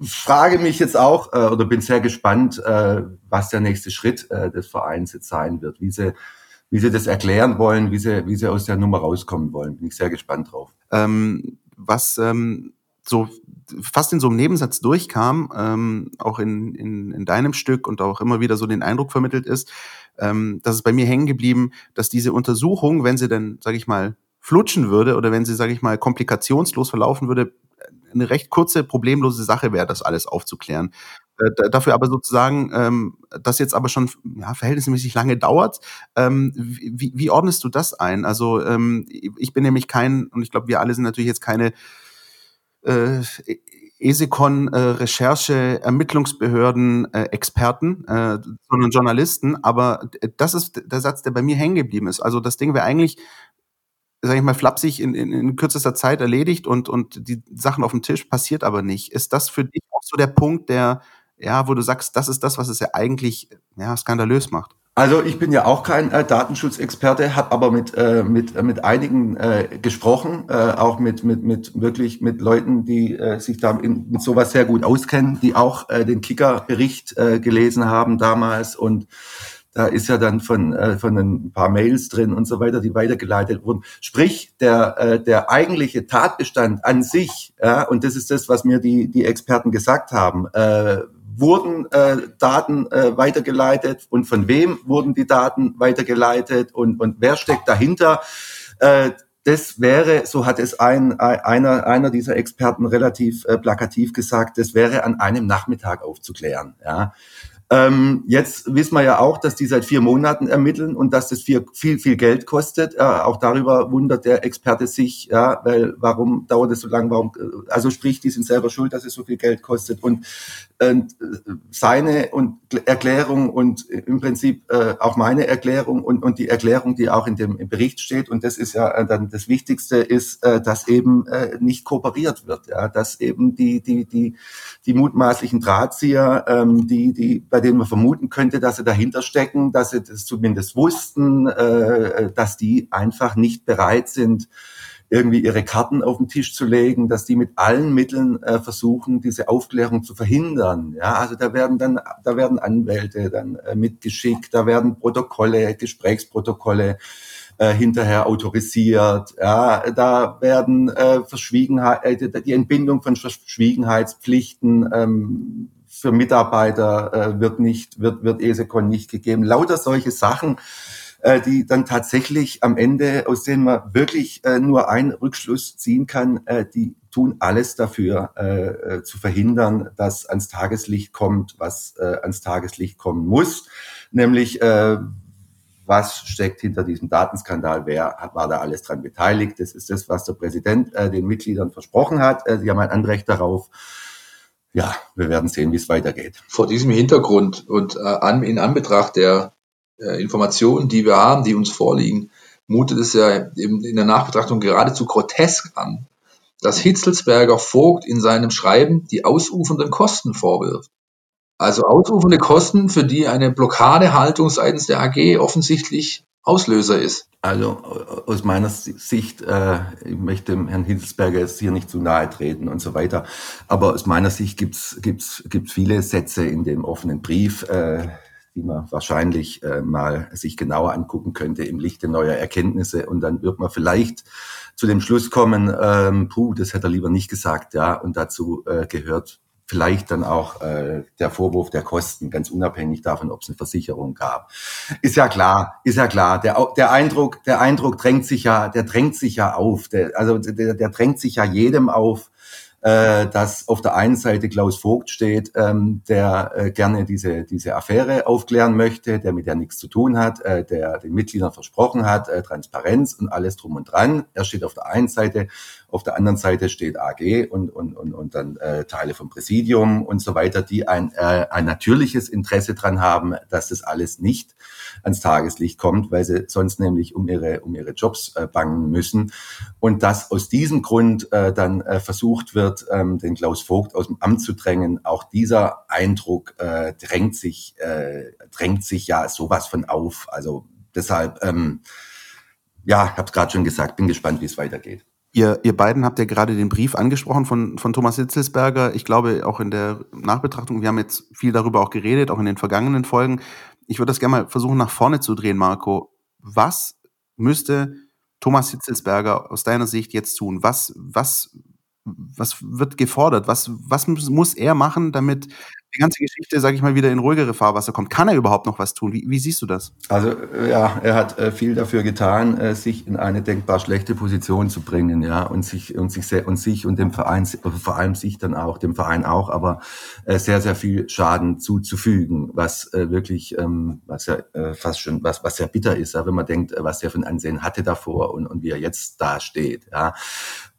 frage mich jetzt auch äh, oder bin sehr gespannt, äh, was der nächste Schritt äh, des Vereins jetzt sein wird, wie sie, wie sie das erklären wollen, wie sie, wie sie aus der Nummer rauskommen wollen. Bin ich sehr gespannt drauf. Ähm, was ähm, so fast in so einem Nebensatz durchkam, ähm, auch in, in, in deinem Stück und auch immer wieder so den Eindruck vermittelt ist, ähm, dass es bei mir hängen geblieben, dass diese Untersuchung, wenn sie denn, sage ich mal, flutschen würde oder wenn sie, sage ich mal, komplikationslos verlaufen würde, eine recht kurze, problemlose Sache wäre, das alles aufzuklären. Äh, dafür aber sozusagen, ähm, das jetzt aber schon ja, verhältnismäßig lange dauert. Ähm, wie, wie ordnest du das ein? Also ähm, ich bin nämlich kein, und ich glaube, wir alle sind natürlich jetzt keine äh, Esekon äh, Recherche, Ermittlungsbehörden, äh, Experten, äh, sondern Journalisten. Aber das ist der Satz, der bei mir hängen geblieben ist. Also das Ding wäre eigentlich, sage ich mal, flapsig in, in, in kürzester Zeit erledigt und, und die Sachen auf dem Tisch passiert aber nicht. Ist das für dich auch so der Punkt, der, ja, wo du sagst, das ist das, was es ja eigentlich ja, skandalös macht? Also ich bin ja auch kein äh, Datenschutzexperte, habe aber mit äh, mit äh, mit einigen äh, gesprochen, äh, auch mit mit mit wirklich mit Leuten, die äh, sich da in, mit sowas sehr gut auskennen, die auch äh, den Kicker-Bericht äh, gelesen haben damals und da ist ja dann von äh, von ein paar Mails drin und so weiter, die weitergeleitet wurden. Sprich, der äh, der eigentliche Tatbestand an sich, ja, und das ist das, was mir die die Experten gesagt haben. Äh, wurden äh, Daten äh, weitergeleitet und von wem wurden die Daten weitergeleitet und, und wer steckt dahinter. Äh, das wäre, so hat es ein, einer, einer dieser Experten relativ äh, plakativ gesagt, das wäre an einem Nachmittag aufzuklären. Ja. Ähm, jetzt wissen wir ja auch, dass die seit vier Monaten ermitteln und dass das viel, viel, viel Geld kostet. Äh, auch darüber wundert der Experte sich, ja, weil warum dauert es so lange? Warum? Äh, also sprich, die sind selber schuld, dass es so viel Geld kostet. Und äh, seine und Erklärung und im Prinzip äh, auch meine Erklärung und, und die Erklärung, die auch in dem Bericht steht, und das ist ja äh, dann das Wichtigste, ist, äh, dass eben äh, nicht kooperiert wird, ja, dass eben die die die die mutmaßlichen Drahtzieher, ähm, die die bei bei denen man vermuten könnte, dass sie dahinter stecken, dass sie das zumindest wussten, äh, dass die einfach nicht bereit sind, irgendwie ihre Karten auf den Tisch zu legen, dass die mit allen Mitteln äh, versuchen, diese Aufklärung zu verhindern. Ja, also da werden dann, da werden Anwälte dann äh, mitgeschickt, da werden Protokolle, Gesprächsprotokolle äh, hinterher autorisiert. Ja, da werden äh, Verschwiegenheit, äh, die Entbindung von Verschwiegenheitspflichten ähm, für Mitarbeiter äh, wird nicht, wird, wird ESECON nicht gegeben. Lauter solche Sachen, äh, die dann tatsächlich am Ende, aus denen man wirklich äh, nur einen Rückschluss ziehen kann, äh, die tun alles dafür, äh, äh, zu verhindern, dass ans Tageslicht kommt, was äh, ans Tageslicht kommen muss, nämlich äh, was steckt hinter diesem Datenskandal, wer war da alles dran beteiligt. Das ist das, was der Präsident äh, den Mitgliedern versprochen hat. Äh, sie haben ein Anrecht darauf, ja, wir werden sehen, wie es weitergeht. Vor diesem Hintergrund und äh, an, in Anbetracht der äh, Informationen, die wir haben, die uns vorliegen, mutet es ja in, in der Nachbetrachtung geradezu grotesk an, dass Hitzelsberger Vogt in seinem Schreiben die ausufernden Kosten vorwirft. Also ausufernde Kosten, für die eine Blockadehaltung seitens der AG offensichtlich Auslöser ist. Also aus meiner Sicht, äh, ich möchte dem Herrn Hitzelsberger jetzt hier nicht zu nahe treten und so weiter, aber aus meiner Sicht gibt's gibt's gibt's viele Sätze in dem offenen Brief, äh, die man wahrscheinlich äh, mal sich genauer angucken könnte im Lichte neuer Erkenntnisse und dann wird man vielleicht zu dem Schluss kommen, ähm, puh, das hätte er lieber nicht gesagt, ja, und dazu äh, gehört vielleicht dann auch äh, der Vorwurf der Kosten, ganz unabhängig davon, ob es eine Versicherung gab. Ist ja klar, ist ja klar. Der, der Eindruck, der Eindruck drängt sich ja, der drängt sich ja auf. Der, also der, der drängt sich ja jedem auf, äh, dass auf der einen Seite Klaus Vogt steht, ähm, der äh, gerne diese, diese Affäre aufklären möchte, der mit der nichts zu tun hat, äh, der den Mitgliedern versprochen hat, äh, Transparenz und alles drum und dran. Er steht auf der einen Seite, auf der anderen Seite steht AG und, und, und, und dann äh, Teile vom Präsidium und so weiter, die ein, äh, ein natürliches Interesse dran haben, dass das alles nicht ans Tageslicht kommt, weil sie sonst nämlich um ihre, um ihre Jobs äh, bangen müssen. Und dass aus diesem Grund äh, dann äh, versucht wird, ähm, den Klaus Vogt aus dem Amt zu drängen, auch dieser Eindruck äh, drängt sich, äh, drängt sich ja sowas von auf. Also deshalb, ähm, ja, ich habe es gerade schon gesagt, bin gespannt, wie es weitergeht. Ihr, ihr beiden habt ja gerade den Brief angesprochen von, von Thomas Hitzelsberger. Ich glaube, auch in der Nachbetrachtung, wir haben jetzt viel darüber auch geredet, auch in den vergangenen Folgen ich würde das gerne mal versuchen, nach vorne zu drehen, Marco. Was müsste Thomas Hitzelsberger aus deiner Sicht jetzt tun? Was, was, was wird gefordert? Was, was muss er machen, damit die ganze Geschichte, sage ich mal, wieder in ruhigere Fahrwasser kommt? Kann er überhaupt noch was tun? Wie, wie siehst du das? Also äh, ja, er hat äh, viel dafür getan, äh, sich in eine denkbar schlechte Position zu bringen, ja, und sich und sich sehr, und sich und dem Verein, vor allem sich dann auch, dem Verein auch, aber äh, sehr sehr viel Schaden zuzufügen, was äh, wirklich, ähm, was ja äh, fast schon, was was sehr bitter ist, ja, wenn man denkt, äh, was er für ein Ansehen hatte davor und und wie er jetzt da steht, ja.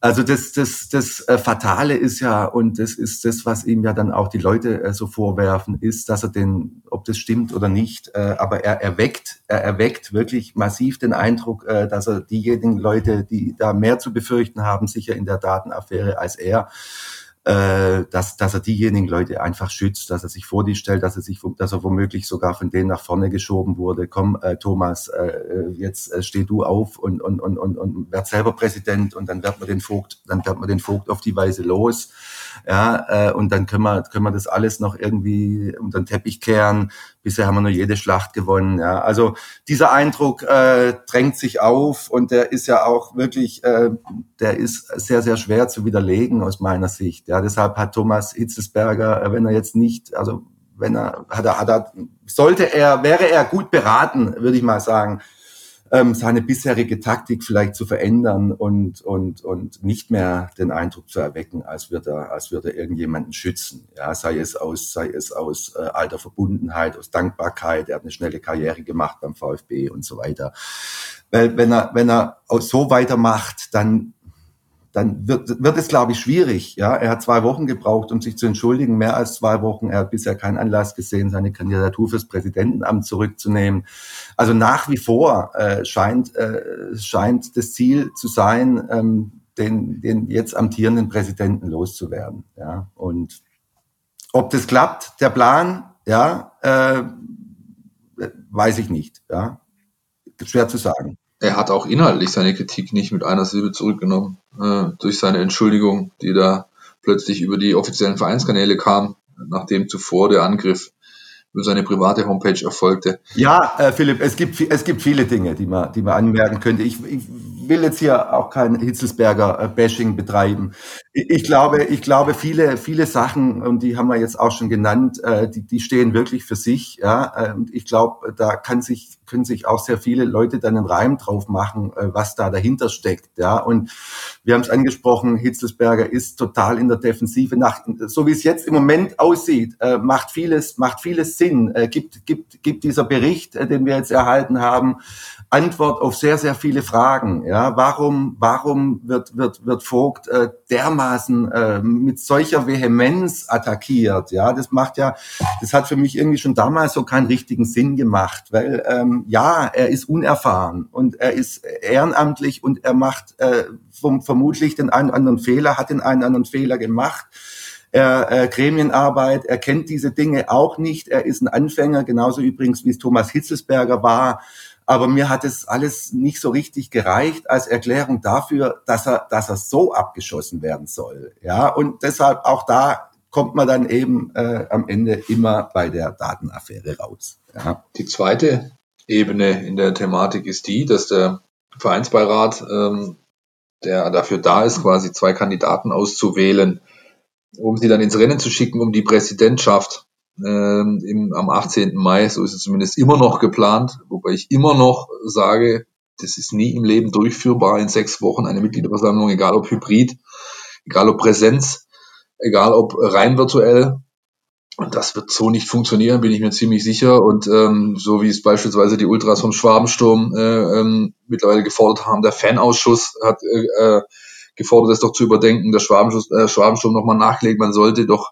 Also das, das, das äh, Fatale ist ja, und das ist das, was ihm ja dann auch die Leute äh, so vorwerfen, ist, dass er den, ob das stimmt oder nicht, äh, aber er erweckt, er erweckt wirklich massiv den Eindruck, dass er diejenigen Leute, die da mehr zu befürchten haben, sicher in der Datenaffäre als er, äh, dass, dass er diejenigen Leute einfach schützt, dass er sich vor die stellt, dass er sich, dass er womöglich sogar von denen nach vorne geschoben wurde. Komm, äh, Thomas, äh, jetzt äh, steh du auf und, und, und, und, und werd selber Präsident und dann wird man den Vogt, dann wird man den Vogt auf die Weise los. Ja, äh, und dann können wir, können wir das alles noch irgendwie unter den Teppich kehren. Bisher haben wir nur jede Schlacht gewonnen. Ja, also dieser Eindruck äh, drängt sich auf und der ist ja auch wirklich, äh, der ist sehr, sehr schwer zu widerlegen aus meiner Sicht. Ja, deshalb hat Thomas Hitzesberger, äh, wenn er jetzt nicht, also wenn er, hat er, hat er, sollte er, wäre er gut beraten, würde ich mal sagen, ähm, seine bisherige Taktik vielleicht zu verändern und, und, und nicht mehr den Eindruck zu erwecken, als würde er, als würde er irgendjemanden schützen. Ja, sei es aus, sei es aus äh, alter Verbundenheit, aus Dankbarkeit. Er hat eine schnelle Karriere gemacht beim VfB und so weiter. Weil wenn er, wenn er so weitermacht, dann dann wird, wird es, glaube ich, schwierig. Ja, er hat zwei Wochen gebraucht, um sich zu entschuldigen, mehr als zwei Wochen. Er hat bisher keinen Anlass gesehen, seine Kandidatur fürs Präsidentenamt zurückzunehmen. Also nach wie vor äh, scheint, äh, scheint das Ziel zu sein, ähm, den, den jetzt amtierenden Präsidenten loszuwerden. Ja, und ob das klappt, der Plan, ja, äh, weiß ich nicht. Ja, schwer zu sagen er hat auch inhaltlich seine Kritik nicht mit einer Silbe zurückgenommen, äh, durch seine Entschuldigung, die da plötzlich über die offiziellen Vereinskanäle kam, nachdem zuvor der Angriff über seine private Homepage erfolgte. Ja, äh, Philipp, es gibt, es gibt viele Dinge, die man, die man anmerken könnte. Ich, ich will jetzt hier auch kein Hitzelsberger äh, Bashing betreiben. Ich, ich, glaube, ich glaube, viele, viele Sachen, und die haben wir jetzt auch schon genannt, äh, die, die stehen wirklich für sich. Ja, äh, und ich glaube, da kann sich, können sich auch sehr viele Leute dann einen Reim drauf machen, äh, was da dahinter steckt. Ja, und wir haben es angesprochen, Hitzelsberger ist total in der Defensive nach, so wie es jetzt im Moment aussieht, äh, macht vieles, macht vieles Sinn, äh, gibt, gibt, gibt dieser Bericht, den wir jetzt erhalten haben, Antwort auf sehr, sehr viele Fragen. Ja, warum, warum wird, wird, wird Vogt dermaßen mit solcher Vehemenz attackiert? Ja, das macht ja, das hat für mich irgendwie schon damals so keinen richtigen Sinn gemacht, weil ähm, ja, er ist unerfahren und er ist ehrenamtlich und er macht äh, vom, vermutlich den einen anderen Fehler, hat den einen anderen Fehler gemacht er äh, Gremienarbeit, er kennt diese Dinge auch nicht, er ist ein Anfänger, genauso übrigens wie es Thomas Hitzelsberger war. Aber mir hat es alles nicht so richtig gereicht als Erklärung dafür, dass er, dass er so abgeschossen werden soll. Ja, und deshalb auch da kommt man dann eben äh, am Ende immer bei der Datenaffäre raus. Ja. Die zweite Ebene in der Thematik ist die, dass der Vereinsbeirat, ähm, der dafür da ist, quasi zwei Kandidaten auszuwählen, um sie dann ins Rennen zu schicken, um die Präsidentschaft ähm, im, am 18. Mai, so ist es zumindest immer noch geplant, wobei ich immer noch sage, das ist nie im Leben durchführbar in sechs Wochen eine Mitgliederversammlung, egal ob Hybrid, egal ob Präsenz, egal ob rein virtuell. Und das wird so nicht funktionieren, bin ich mir ziemlich sicher. Und ähm, so wie es beispielsweise die Ultras vom Schwabensturm äh, ähm, mittlerweile gefordert haben, der Fanausschuss hat äh, äh gefordert, das doch zu überdenken, der Schwabensturm, äh, Schwabensturm nochmal nachlegt, man sollte doch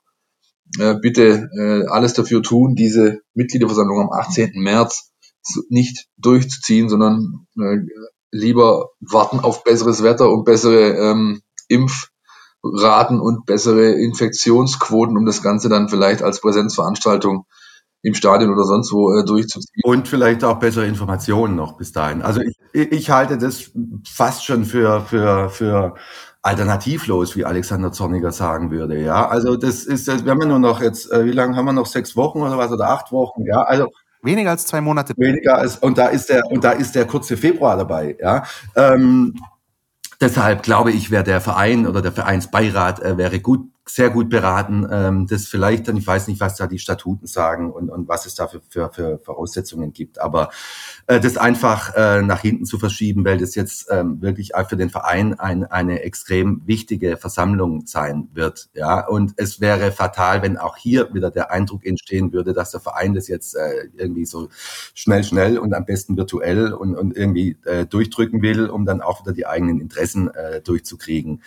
äh, bitte äh, alles dafür tun, diese Mitgliederversammlung am 18. März nicht durchzuziehen, sondern äh, lieber warten auf besseres Wetter und bessere ähm, Impfraten und bessere Infektionsquoten, um das Ganze dann vielleicht als Präsenzveranstaltung im Stadion oder sonst wo äh, durchzuziehen. Und vielleicht auch bessere Informationen noch bis dahin. Also ich, ich halte das fast schon für, für, für alternativlos, wie Alexander Zorniger sagen würde. Ja, also das ist, wir haben ja nur noch jetzt, äh, wie lange haben wir noch? Sechs Wochen oder was oder acht Wochen? Ja, also weniger als zwei Monate. Weniger als und da ist der und da ist der kurze Februar dabei. Ja, ähm, deshalb glaube ich, wäre der Verein oder der Vereinsbeirat äh, wäre gut sehr gut beraten, ähm, das vielleicht dann, ich weiß nicht, was da die Statuten sagen und, und was es da für, für, für Voraussetzungen gibt, aber äh, das einfach äh, nach hinten zu verschieben, weil das jetzt ähm, wirklich auch für den Verein ein, eine extrem wichtige Versammlung sein wird. Ja, und es wäre fatal, wenn auch hier wieder der Eindruck entstehen würde, dass der Verein das jetzt äh, irgendwie so schnell, schnell und am besten virtuell und, und irgendwie äh, durchdrücken will, um dann auch wieder die eigenen Interessen äh, durchzukriegen.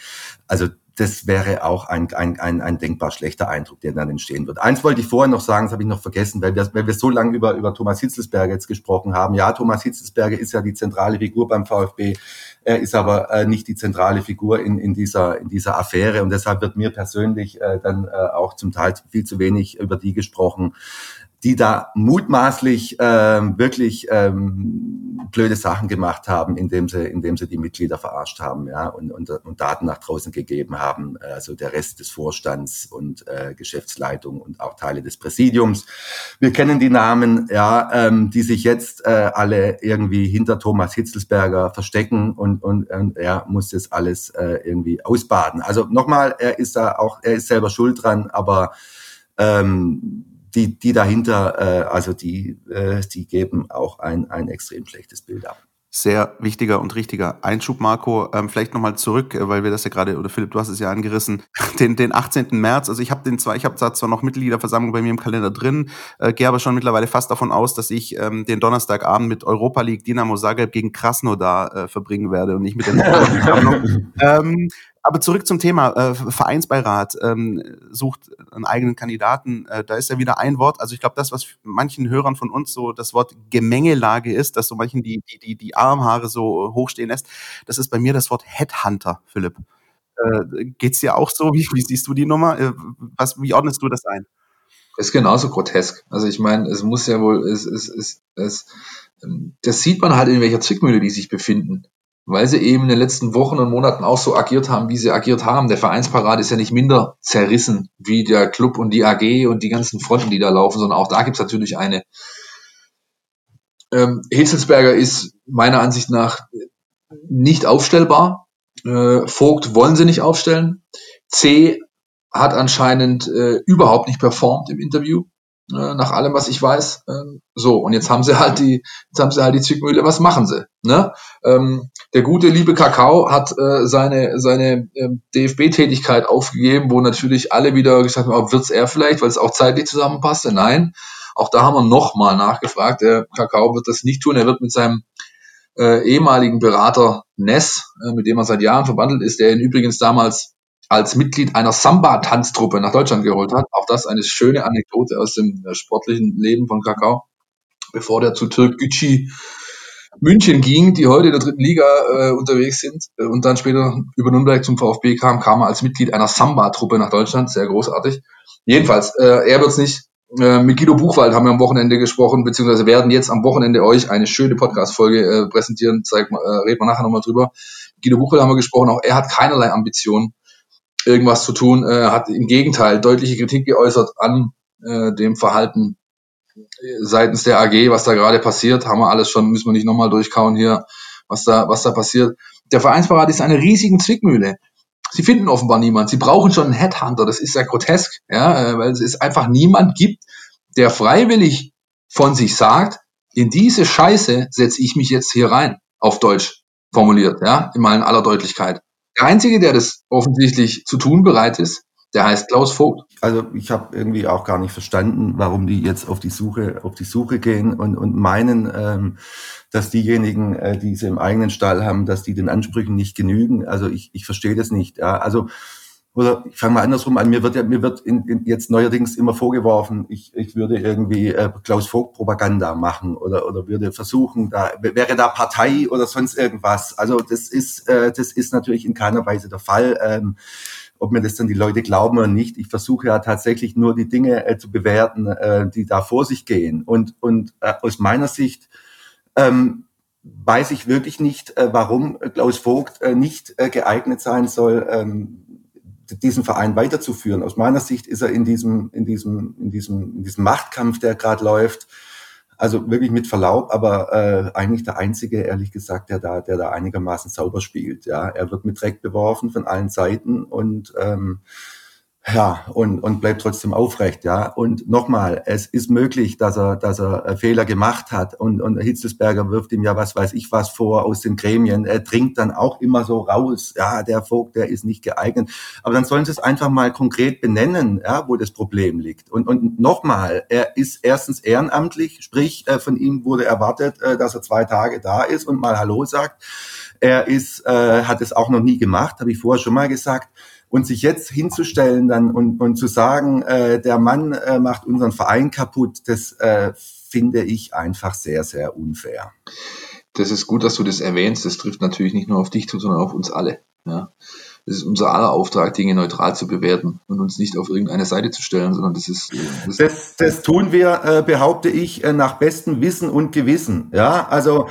Also das wäre auch ein, ein, ein, ein denkbar schlechter Eindruck, der dann entstehen wird. Eins wollte ich vorher noch sagen, das habe ich noch vergessen, weil wir, weil wir so lange über, über Thomas Hitzelsberger jetzt gesprochen haben. Ja, Thomas Hitzelsberger ist ja die zentrale Figur beim VfB. Er ist aber äh, nicht die zentrale Figur in, in, dieser, in dieser Affäre und deshalb wird mir persönlich äh, dann äh, auch zum Teil viel zu wenig über die gesprochen die da mutmaßlich ähm, wirklich ähm, blöde Sachen gemacht haben, indem sie, indem sie die Mitglieder verarscht haben, ja, und, und, und Daten nach draußen gegeben haben, also der Rest des Vorstands und äh, Geschäftsleitung und auch Teile des Präsidiums. Wir kennen die Namen, ja, ähm, die sich jetzt äh, alle irgendwie hinter Thomas Hitzelsberger verstecken und, und, und er muss das alles äh, irgendwie ausbaden. Also nochmal, er ist da auch, er ist selber schuld dran, aber ähm, die, die dahinter, äh, also die, äh, die geben auch ein, ein extrem schlechtes Bild ab. Sehr wichtiger und richtiger Einschub, Marco. Ähm, vielleicht nochmal zurück, äh, weil wir das ja gerade, oder Philipp, du hast es ja angerissen, den, den 18. März. Also ich habe den zwar, ich habe zwar noch Mitgliederversammlung bei mir im Kalender drin, äh, gehe aber schon mittlerweile fast davon aus, dass ich ähm, den Donnerstagabend mit Europa League Dynamo Zagreb gegen Krasnodar äh, verbringen werde und nicht mit der ähm, aber zurück zum Thema. Äh, Vereinsbeirat ähm, sucht einen eigenen Kandidaten. Äh, da ist ja wieder ein Wort. Also ich glaube, das, was manchen Hörern von uns so das Wort Gemengelage ist, dass so manchen die, die, die, die Armhaare so hochstehen lässt, das ist bei mir das Wort Headhunter, Philipp. Äh, geht's dir auch so? Wie, wie siehst du die Nummer? Äh, was, wie ordnest du das ein? ist genauso grotesk. Also ich meine, es muss ja wohl, es, es, es, es, ähm, das sieht man halt in welcher Zwickmühle die sich befinden weil sie eben in den letzten Wochen und Monaten auch so agiert haben, wie sie agiert haben. Der Vereinsparat ist ja nicht minder zerrissen wie der Club und die AG und die ganzen Fronten, die da laufen, sondern auch da gibt's natürlich eine. Ähm, Hitzelsberger ist meiner Ansicht nach nicht aufstellbar. Äh, Vogt wollen sie nicht aufstellen. C hat anscheinend äh, überhaupt nicht performt im Interview. Ne, nach allem, was ich weiß. Ähm, so, und jetzt haben sie halt die, jetzt haben sie halt die Zwickmühle, was machen sie? Ne? Ähm, der gute, liebe Kakao hat äh, seine, seine äh, DFB-Tätigkeit aufgegeben, wo natürlich alle wieder gesagt haben, wird's er vielleicht, weil es auch zeitlich zusammenpasste? Nein. Auch da haben wir nochmal nachgefragt. Der Kakao wird das nicht tun. Er wird mit seinem äh, ehemaligen Berater Ness, äh, mit dem er seit Jahren verbandelt ist, der ihn übrigens damals als Mitglied einer Samba-Tanztruppe nach Deutschland geholt hat. Auch das eine schöne Anekdote aus dem äh, sportlichen Leben von Kakao, bevor der zu Türk Gücü München ging, die heute in der dritten Liga äh, unterwegs sind äh, und dann später über Nürnberg zum VfB kam, kam er als Mitglied einer Samba-Truppe nach Deutschland, sehr großartig. Jedenfalls, äh, er wird's nicht. Äh, mit Guido Buchwald haben wir am Wochenende gesprochen, beziehungsweise werden jetzt am Wochenende euch eine schöne Podcast-Folge äh, präsentieren. Zeig, äh, reden wir nachher nochmal drüber. Guido Buchwald haben wir gesprochen, auch er hat keinerlei Ambitionen, irgendwas zu tun, äh, hat im Gegenteil deutliche Kritik geäußert an äh, dem Verhalten seitens der AG, was da gerade passiert, haben wir alles schon, müssen wir nicht nochmal durchkauen hier, was da, was da passiert. Der Vereinsparat ist eine riesige Zwickmühle. Sie finden offenbar niemand. Sie brauchen schon einen Headhunter. Das ist ja grotesk, ja, äh, weil es einfach niemand gibt, der freiwillig von sich sagt, in diese Scheiße setze ich mich jetzt hier rein, auf Deutsch formuliert, ja, in meiner aller Deutlichkeit. Der Einzige, der das offensichtlich zu tun bereit ist, der heißt Klaus Vogt. Also ich habe irgendwie auch gar nicht verstanden, warum die jetzt auf die Suche, auf die Suche gehen und, und meinen, ähm, dass diejenigen, äh, die sie im eigenen Stall haben, dass die den Ansprüchen nicht genügen. Also ich, ich verstehe das nicht. Ja. Also oder ich fange mal andersrum an, mir wird ja, mir wird in, in jetzt neuerdings immer vorgeworfen, ich, ich würde irgendwie äh, Klaus Vogt Propaganda machen oder oder würde versuchen, da wäre da Partei oder sonst irgendwas. Also das ist äh, das ist natürlich in keiner Weise der Fall. Ähm, ob mir das dann die Leute glauben oder nicht. Ich versuche ja tatsächlich nur die Dinge äh, zu bewerten, äh, die da vor sich gehen. Und und äh, aus meiner Sicht ähm, weiß ich wirklich nicht, äh, warum Klaus Vogt äh, nicht äh, geeignet sein soll, ähm, diesen Verein weiterzuführen. Aus meiner Sicht ist er in diesem, in diesem, in diesem, in diesem Machtkampf, der gerade läuft, also wirklich mit Verlaub, aber äh, eigentlich der einzige, ehrlich gesagt, der da, der da einigermaßen sauber spielt. Ja, er wird mit Dreck beworfen von allen Seiten und ähm, ja, und, und bleibt trotzdem aufrecht, ja. Und nochmal, es ist möglich, dass er, dass er äh, Fehler gemacht hat und, und Hitzelsberger wirft ihm ja was weiß ich was vor aus den Gremien. Er dringt dann auch immer so raus, ja, der Vogt, der ist nicht geeignet. Aber dann sollen sie es einfach mal konkret benennen, ja, wo das Problem liegt. Und, und nochmal, er ist erstens ehrenamtlich, sprich, äh, von ihm wurde erwartet, äh, dass er zwei Tage da ist und mal Hallo sagt. Er ist, äh, hat es auch noch nie gemacht, habe ich vorher schon mal gesagt. Und sich jetzt hinzustellen dann und, und zu sagen, äh, der Mann äh, macht unseren Verein kaputt, das äh, finde ich einfach sehr, sehr unfair. Das ist gut, dass du das erwähnst. Das trifft natürlich nicht nur auf dich zu, sondern auf uns alle. Ja. Das ist unser aller Auftrag, Dinge neutral zu bewerten und uns nicht auf irgendeine Seite zu stellen, sondern das ist. Das, das, das tun wir, äh, behaupte ich, äh, nach bestem Wissen und Gewissen. Ja, also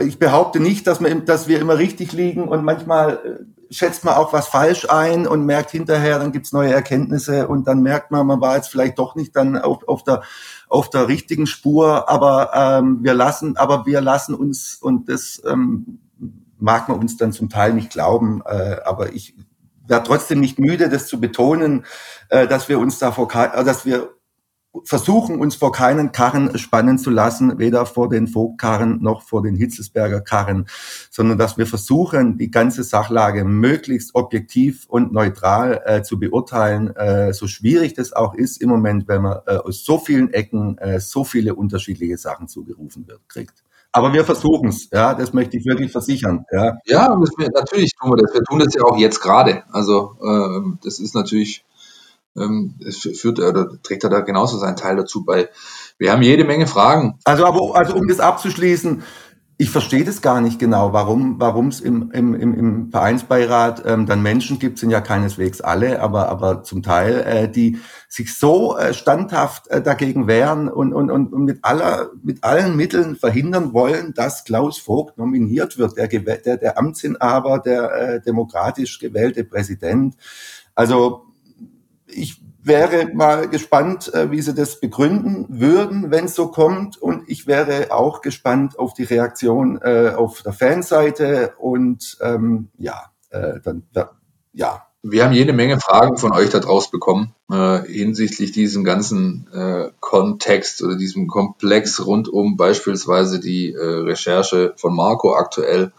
ich behaupte nicht, dass wir, dass wir immer richtig liegen und manchmal äh, schätzt man auch was falsch ein und merkt hinterher, dann gibt's neue Erkenntnisse und dann merkt man, man war jetzt vielleicht doch nicht dann auf, auf der auf der richtigen Spur, aber ähm, wir lassen, aber wir lassen uns und das ähm, mag man uns dann zum Teil nicht glauben, äh, aber ich werde trotzdem nicht müde, das zu betonen, äh, dass wir uns davor, äh, dass wir versuchen, uns vor keinen Karren spannen zu lassen, weder vor den Vogtkarren noch vor den Hitzesberger Karren, sondern dass wir versuchen, die ganze Sachlage möglichst objektiv und neutral äh, zu beurteilen, äh, so schwierig das auch ist im Moment, wenn man äh, aus so vielen Ecken äh, so viele unterschiedliche Sachen zugerufen wird, kriegt. Aber wir versuchen es, ja, das möchte ich wirklich versichern. Ja, ja natürlich tun wir das. Wir tun das ja auch jetzt gerade. Also äh, das ist natürlich ähm, es führt oder trägt er da genauso seinen Teil dazu bei. Wir haben jede Menge Fragen. Also, aber, also um das abzuschließen, ich verstehe das gar nicht genau, warum warum es im, im, im, Vereinsbeirat ähm, dann Menschen gibt, sind ja keineswegs alle, aber aber zum Teil, äh, die sich so äh, standhaft äh, dagegen wehren und, und, und, und mit aller mit allen Mitteln verhindern wollen, dass Klaus Vogt nominiert wird, der der, der Amtsinhaber, der äh, demokratisch gewählte Präsident. Also ich wäre mal gespannt, äh, wie Sie das begründen würden, wenn es so kommt. Und ich wäre auch gespannt auf die Reaktion äh, auf der Fanseite. Und ähm, ja, äh, dann ja. Wir haben jede Menge Fragen von euch da draus bekommen äh, hinsichtlich diesem ganzen äh, Kontext oder diesem Komplex rund um beispielsweise die äh, Recherche von Marco aktuell,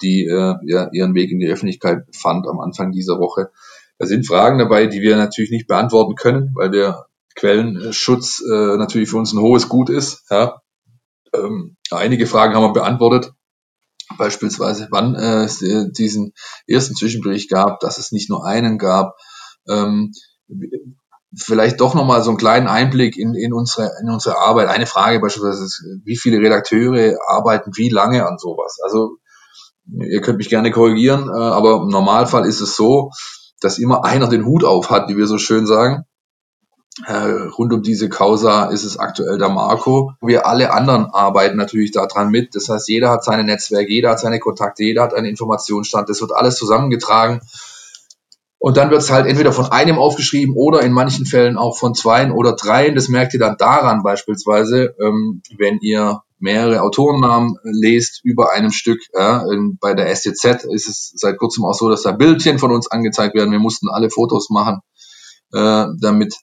die ja, ihren Weg in die Öffentlichkeit fand am Anfang dieser Woche. Da sind Fragen dabei, die wir natürlich nicht beantworten können, weil der Quellenschutz äh, natürlich für uns ein hohes Gut ist. Ja. Ähm, einige Fragen haben wir beantwortet. Beispielsweise, wann äh, es diesen ersten Zwischenbericht gab, dass es nicht nur einen gab. Ähm, vielleicht doch nochmal so einen kleinen Einblick in, in, unsere, in unsere Arbeit. Eine Frage beispielsweise ist, wie viele Redakteure arbeiten wie lange an sowas? Also ihr könnt mich gerne korrigieren, äh, aber im Normalfall ist es so, dass immer einer den Hut auf hat, wie wir so schön sagen. Äh, rund um diese Causa ist es aktuell der Marco. Wir alle anderen arbeiten natürlich daran mit. Das heißt, jeder hat seine Netzwerke, jeder hat seine Kontakte, jeder hat einen Informationsstand. Das wird alles zusammengetragen. Und dann wird es halt entweder von einem aufgeschrieben oder in manchen Fällen auch von zweien oder dreien. Das merkt ihr dann daran beispielsweise, ähm, wenn ihr mehrere Autorennamen lest über einem Stück. Ja, bei der STZ ist es seit kurzem auch so, dass da Bildchen von uns angezeigt werden. Wir mussten alle Fotos machen, äh, damit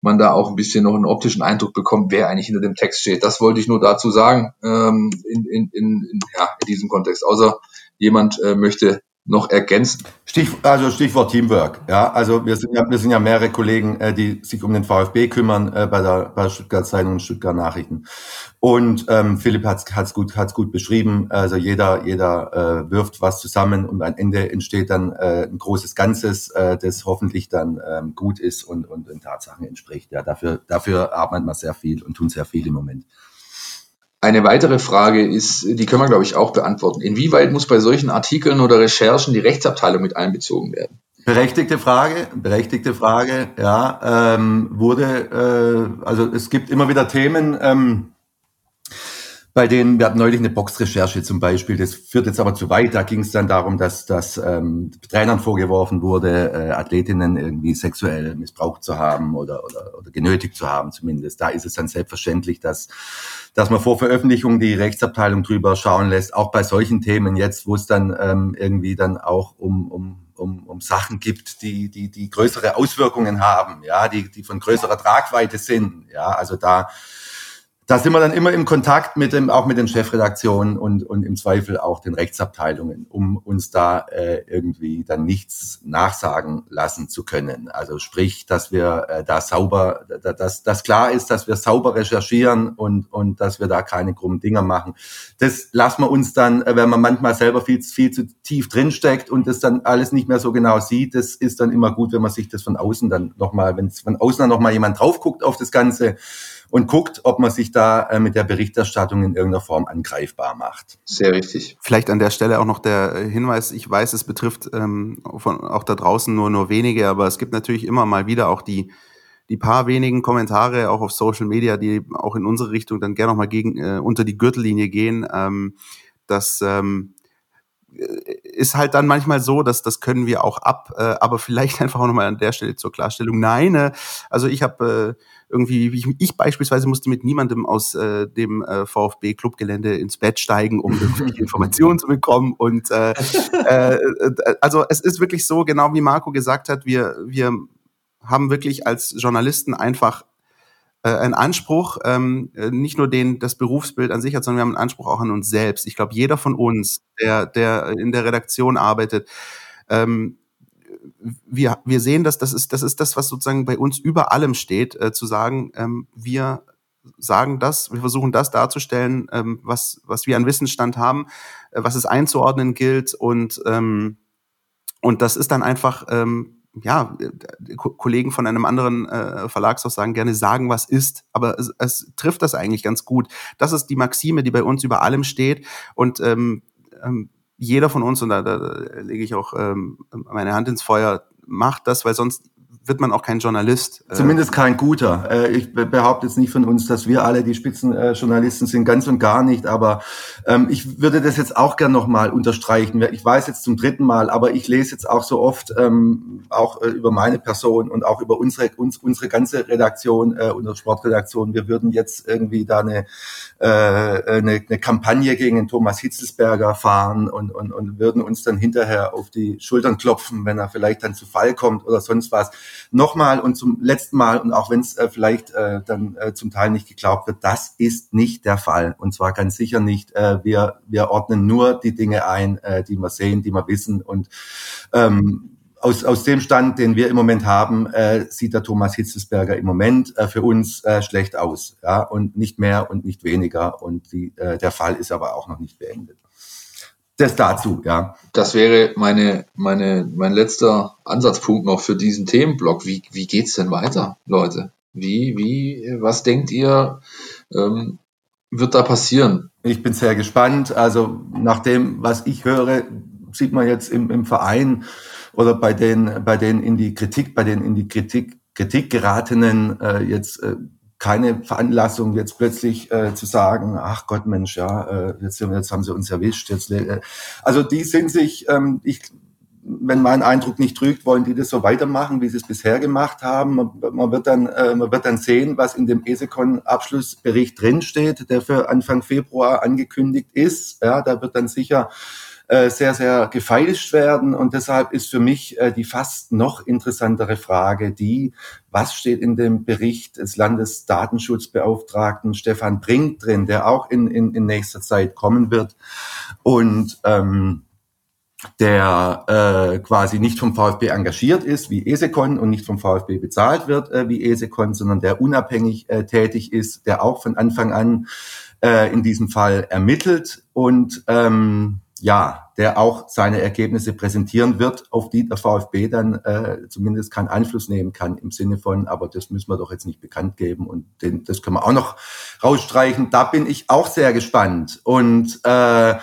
man da auch ein bisschen noch einen optischen Eindruck bekommt, wer eigentlich hinter dem Text steht. Das wollte ich nur dazu sagen ähm, in, in, in, in, ja, in diesem Kontext. Außer jemand äh, möchte noch ergänzen? Stich, also Stichwort Teamwork. Ja, also wir sind ja, wir sind ja mehrere Kollegen, äh, die sich um den VfB kümmern äh, bei der bei Stuttgart Zeitung und Stuttgart Nachrichten. Und ähm, Philipp hat es gut hat's gut beschrieben. Also jeder jeder äh, wirft was zusammen und am Ende entsteht dann äh, ein großes Ganzes, äh, das hoffentlich dann ähm, gut ist und und den Tatsachen entspricht. Ja, dafür dafür arbeitet man sehr viel und tun sehr viel im Moment. Eine weitere Frage ist, die können wir, glaube ich, auch beantworten. Inwieweit muss bei solchen Artikeln oder Recherchen die Rechtsabteilung mit einbezogen werden? Berechtigte Frage, berechtigte Frage, ja, ähm, wurde, äh, also es gibt immer wieder Themen, ähm, bei denen, wir hatten neulich eine Boxrecherche zum Beispiel, das führt jetzt aber zu weit, da ging es dann darum, dass, dass ähm, Trainern vorgeworfen wurde, äh, Athletinnen irgendwie sexuell missbraucht zu haben oder, oder, oder genötigt zu haben zumindest. Da ist es dann selbstverständlich, dass, dass man vor Veröffentlichung die Rechtsabteilung drüber schauen lässt, auch bei solchen Themen jetzt, wo es dann ähm, irgendwie dann auch um, um um, um Sachen gibt, die, die, die größere Auswirkungen haben, ja, die, die von größerer Tragweite sind. Ja, also da da sind wir dann immer im Kontakt mit dem, auch mit den Chefredaktionen und, und im Zweifel auch den Rechtsabteilungen, um uns da äh, irgendwie dann nichts nachsagen lassen zu können. Also sprich, dass wir äh, da sauber, dass, dass klar ist, dass wir sauber recherchieren und, und dass wir da keine krummen Dinger machen. Das lassen wir uns dann, äh, wenn man manchmal selber viel, viel zu tief drinsteckt und das dann alles nicht mehr so genau sieht, das ist dann immer gut, wenn man sich das von außen dann nochmal, wenn von außen dann nochmal jemand drauf guckt auf das Ganze, und guckt, ob man sich da äh, mit der Berichterstattung in irgendeiner Form angreifbar macht. Sehr richtig. Vielleicht an der Stelle auch noch der Hinweis, ich weiß, es betrifft ähm, von, auch da draußen nur, nur wenige, aber es gibt natürlich immer mal wieder auch die, die paar wenigen Kommentare auch auf Social Media, die auch in unsere Richtung dann gerne nochmal gegen äh, unter die Gürtellinie gehen, ähm, dass ähm, ist halt dann manchmal so, dass das können wir auch ab, äh, aber vielleicht einfach auch nochmal an der Stelle zur Klarstellung. Nein, äh, also ich habe äh, irgendwie, ich, ich beispielsweise musste mit niemandem aus äh, dem äh, VfB Clubgelände ins Bett steigen, um Informationen zu bekommen. Und äh, äh, also es ist wirklich so, genau wie Marco gesagt hat, wir, wir haben wirklich als Journalisten einfach äh, einen Anspruch, ähm, äh, nicht nur den das Berufsbild an sich hat, sondern wir haben einen Anspruch auch an uns selbst. Ich glaube, jeder von uns, der, der in der Redaktion arbeitet, ähm, wir, wir sehen, dass das ist, das ist das, was sozusagen bei uns über allem steht, äh, zu sagen, ähm, wir sagen das, wir versuchen das darzustellen, ähm, was, was wir an Wissensstand haben, äh, was es einzuordnen gilt und, ähm, und das ist dann einfach, ähm, ja, Kollegen von einem anderen äh, Verlagshaus sagen gerne sagen, was ist, aber es, es trifft das eigentlich ganz gut. Das ist die Maxime, die bei uns über allem steht und ähm, ähm, jeder von uns, und da, da, lege ich auch ähm, meine Hand ins Feuer, macht das, weil sonst wird man auch kein Journalist. Äh. Zumindest kein guter. Äh, ich behaupte jetzt nicht von uns, dass wir alle die Spitzenjournalisten sind, ganz und gar nicht. Aber ähm, ich würde das jetzt auch gern nochmal unterstreichen. Ich weiß jetzt zum dritten Mal, aber ich lese jetzt auch so oft ähm, auch äh, über meine Person und auch über unsere, uns, unsere ganze Redaktion, unsere Sportredaktion. Wir würden jetzt irgendwie da eine, eine, eine Kampagne gegen den Thomas Hitzelsberger fahren und, und, und würden uns dann hinterher auf die Schultern klopfen, wenn er vielleicht dann zu Fall kommt oder sonst was nochmal und zum letzten Mal und auch wenn es äh, vielleicht äh, dann äh, zum Teil nicht geglaubt wird, das ist nicht der Fall und zwar ganz sicher nicht. Äh, wir, wir ordnen nur die Dinge ein, äh, die wir sehen, die wir wissen und ähm, aus, aus dem Stand, den wir im Moment haben, äh, sieht der Thomas Hitzelsberger im Moment äh, für uns äh, schlecht aus. Ja? Und nicht mehr und nicht weniger. Und die, äh, der Fall ist aber auch noch nicht beendet das dazu, ja. Das wäre meine, meine, mein letzter Ansatzpunkt noch für diesen Themenblock. Wie, wie geht's denn weiter, Leute? Wie, wie, was denkt ihr, ähm, wird da passieren? Ich bin sehr gespannt. Also nach dem, was ich höre, sieht man jetzt im, im Verein oder bei den, bei den in die Kritik, bei den in die Kritik, Kritik geratenen äh, jetzt äh, keine Veranlassung, jetzt plötzlich äh, zu sagen, ach Gott, Mensch, ja, äh, jetzt, jetzt haben sie uns erwischt. Jetzt, äh, also die sind sich, ähm, ich, wenn mein Eindruck nicht trügt, wollen die das so weitermachen, wie sie es bisher gemacht haben. Man, man wird dann, äh, man wird dann sehen, was in dem ESECON-Abschlussbericht drinsteht, der für Anfang Februar angekündigt ist. Ja, da wird dann sicher äh, sehr, sehr gefeilscht werden. Und deshalb ist für mich äh, die fast noch interessantere Frage die, was steht in dem Bericht des Landesdatenschutzbeauftragten Stefan Brink drin, der auch in, in, in nächster Zeit kommen wird. Und ähm, der äh, quasi nicht vom VfB engagiert ist wie ESECON und nicht vom VfB bezahlt wird äh, wie ESECON, sondern der unabhängig äh, tätig ist, der auch von Anfang an äh, in diesem Fall ermittelt und ähm, ja, der auch seine Ergebnisse präsentieren wird, auf die der VfB dann äh, zumindest keinen Einfluss nehmen kann im Sinne von, aber das müssen wir doch jetzt nicht bekannt geben und den, das können wir auch noch rausstreichen. Da bin ich auch sehr gespannt. Und äh,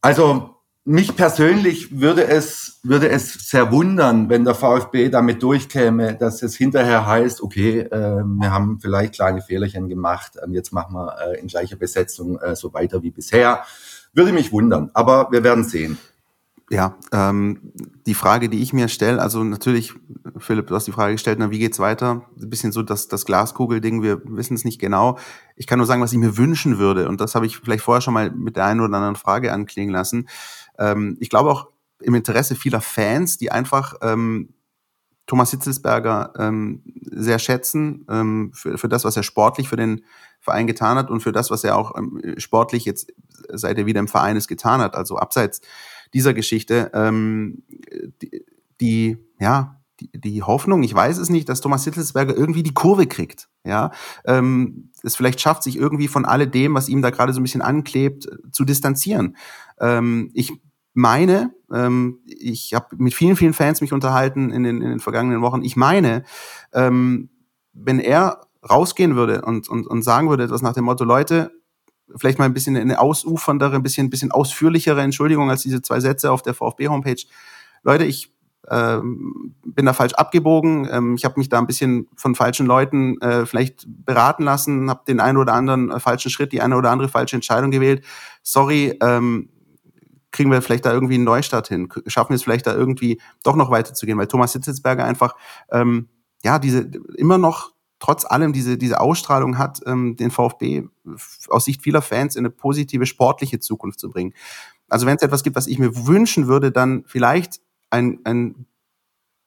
also mich persönlich würde es, würde es sehr wundern, wenn der VfB damit durchkäme, dass es hinterher heißt, okay, äh, wir haben vielleicht kleine Fehlerchen gemacht, äh, jetzt machen wir äh, in gleicher Besetzung äh, so weiter wie bisher. Würde mich wundern, aber wir werden sehen. Ja, ähm, die Frage, die ich mir stelle, also natürlich, Philipp, du hast die Frage gestellt, na, wie geht's weiter? Ein bisschen so das, das Glaskugelding, wir wissen es nicht genau. Ich kann nur sagen, was ich mir wünschen würde, und das habe ich vielleicht vorher schon mal mit der einen oder anderen Frage anklingen lassen. Ähm, ich glaube auch, im Interesse vieler Fans, die einfach ähm, Thomas Hitzelsberger ähm, sehr schätzen ähm, für, für das, was er sportlich für den Verein getan hat und für das, was er auch ähm, sportlich jetzt, seit er wieder im Verein ist, getan hat. Also abseits dieser Geschichte, ähm, die, die ja, die, die Hoffnung, ich weiß es nicht, dass Thomas Hitzelsberger irgendwie die Kurve kriegt. Ja, ähm, es vielleicht schafft, sich irgendwie von alledem, was ihm da gerade so ein bisschen anklebt, zu distanzieren. Ähm, ich meine, ähm, ich habe mit vielen, vielen Fans mich unterhalten in den, in den vergangenen Wochen, ich meine, ähm, wenn er rausgehen würde und, und, und sagen würde etwas nach dem Motto, Leute, vielleicht mal ein bisschen eine ausuferndere, ein bisschen, ein bisschen ausführlichere Entschuldigung als diese zwei Sätze auf der VfB-Homepage. Leute, ich ähm, bin da falsch abgebogen. Ähm, ich habe mich da ein bisschen von falschen Leuten äh, vielleicht beraten lassen, habe den einen oder anderen äh, falschen Schritt, die eine oder andere falsche Entscheidung gewählt. Sorry, ähm, kriegen wir vielleicht da irgendwie einen Neustart hin? Schaffen wir es vielleicht da irgendwie doch noch weiterzugehen? Weil Thomas Hitzelsberger einfach, ähm, ja, diese immer noch trotz allem diese, diese Ausstrahlung hat, ähm, den VfB aus Sicht vieler Fans in eine positive sportliche Zukunft zu bringen. Also wenn es etwas gibt, was ich mir wünschen würde, dann vielleicht ein, ein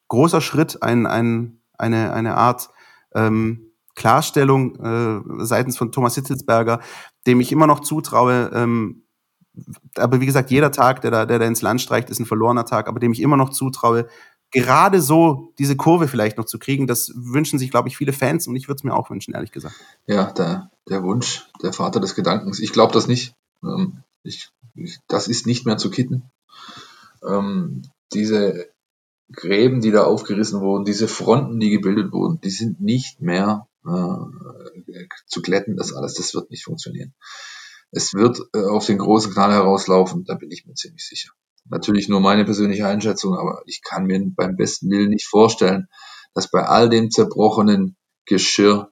großer Schritt, ein, ein, eine, eine Art ähm, Klarstellung äh, seitens von Thomas Hitzelsberger, dem ich immer noch zutraue, ähm, aber wie gesagt, jeder Tag, der da, der da ins Land streicht, ist ein verlorener Tag, aber dem ich immer noch zutraue, gerade so diese Kurve vielleicht noch zu kriegen, das wünschen sich, glaube ich, viele Fans und ich würde es mir auch wünschen, ehrlich gesagt. Ja, der, der Wunsch, der Vater des Gedankens. Ich glaube das nicht. Ähm, ich, ich, das ist nicht mehr zu kitten. Ähm, diese Gräben, die da aufgerissen wurden, diese Fronten, die gebildet wurden, die sind nicht mehr äh, zu glätten, das alles, das wird nicht funktionieren. Es wird äh, auf den großen Knall herauslaufen, da bin ich mir ziemlich sicher. Natürlich nur meine persönliche Einschätzung, aber ich kann mir beim besten Willen nicht vorstellen, dass bei all dem zerbrochenen Geschirr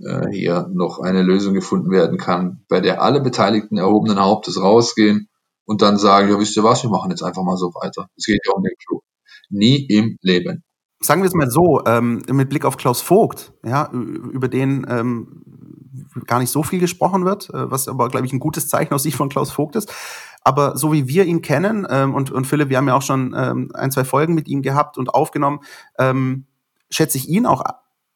äh, hier noch eine Lösung gefunden werden kann, bei der alle Beteiligten erhobenen Hauptes rausgehen und dann sagen, ja, wisst ihr was, wir machen jetzt einfach mal so weiter. Es geht ja um den Club. Nie im Leben. Sagen wir es mal so, ähm, mit Blick auf Klaus Vogt, ja, über den ähm, gar nicht so viel gesprochen wird, äh, was aber, glaube ich, ein gutes Zeichen aus Sicht von Klaus Vogt ist. Aber so wie wir ihn kennen, ähm, und, und Philipp, wir haben ja auch schon ähm, ein, zwei Folgen mit ihm gehabt und aufgenommen, ähm, schätze ich ihn auch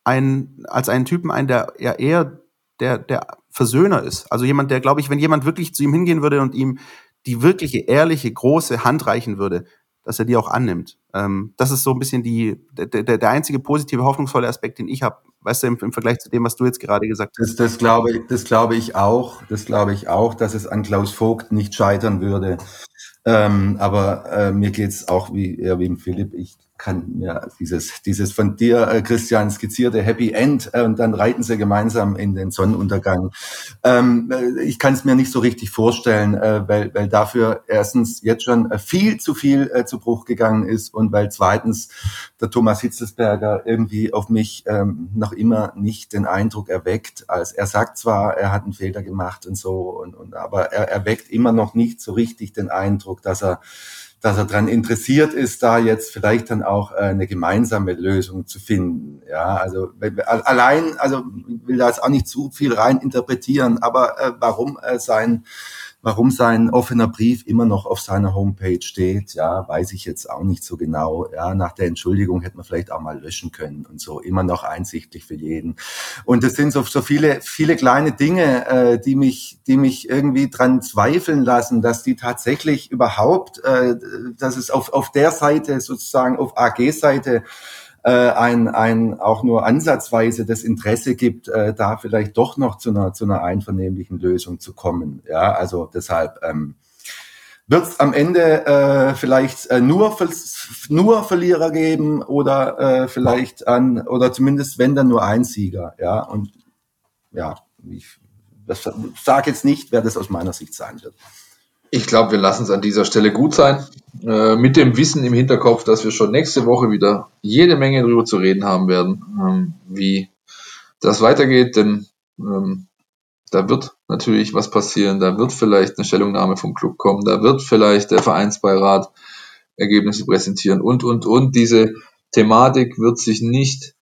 ein, als einen Typen ein, der ja eher der, der Versöhner ist. Also jemand, der, glaube ich, wenn jemand wirklich zu ihm hingehen würde und ihm die wirkliche, ehrliche, große Hand reichen würde, dass er die auch annimmt. Ähm, das ist so ein bisschen die, der, der, der einzige positive, hoffnungsvolle Aspekt, den ich habe, weißt du, im, im, Vergleich zu dem, was du jetzt gerade gesagt hast. Das, das, glaube, ich, das glaube ich auch, das glaube ich auch, dass es an Klaus Vogt nicht scheitern würde. Ähm, aber äh, mir geht's auch wie eher wie Philipp. Ich kann mir dieses, dieses von dir, äh, Christian, skizzierte Happy End äh, und dann reiten sie gemeinsam in den Sonnenuntergang. Ähm, äh, ich kann es mir nicht so richtig vorstellen, äh, weil, weil dafür erstens jetzt schon äh, viel zu viel äh, zu Bruch gegangen ist und weil zweitens der Thomas Hitzelsberger irgendwie auf mich ähm, noch immer nicht den Eindruck erweckt, als er sagt zwar, er hat einen Fehler gemacht und so, und, und aber er erweckt immer noch nicht so richtig den Eindruck, dass er dass er daran interessiert ist, da jetzt vielleicht dann auch äh, eine gemeinsame Lösung zu finden. Ja, also allein, also ich will da jetzt auch nicht zu viel rein interpretieren, aber äh, warum äh, sein Warum sein offener Brief immer noch auf seiner Homepage steht, ja, weiß ich jetzt auch nicht so genau. Ja, nach der Entschuldigung hätte man vielleicht auch mal löschen können und so. Immer noch einsichtlich für jeden. Und es sind so, so viele, viele kleine Dinge, äh, die mich, die mich irgendwie dran zweifeln lassen, dass die tatsächlich überhaupt, äh, dass es auf, auf der Seite sozusagen, auf AG-Seite, äh, ein, ein auch nur ansatzweise das Interesse gibt, äh, da vielleicht doch noch zu einer, zu einer einvernehmlichen Lösung zu kommen. Ja, also deshalb ähm, wird es am Ende äh, vielleicht äh, nur, nur Verlierer geben oder äh, vielleicht an, oder zumindest wenn dann nur ein Sieger. Ja, und ja, ich sage jetzt nicht, wer das aus meiner Sicht sein wird. Ich glaube, wir lassen es an dieser Stelle gut sein. Äh, mit dem Wissen im Hinterkopf, dass wir schon nächste Woche wieder jede Menge darüber zu reden haben werden, ähm, wie das weitergeht. Denn ähm, da wird natürlich was passieren. Da wird vielleicht eine Stellungnahme vom Club kommen. Da wird vielleicht der Vereinsbeirat Ergebnisse präsentieren und, und, und. Diese Thematik wird sich nicht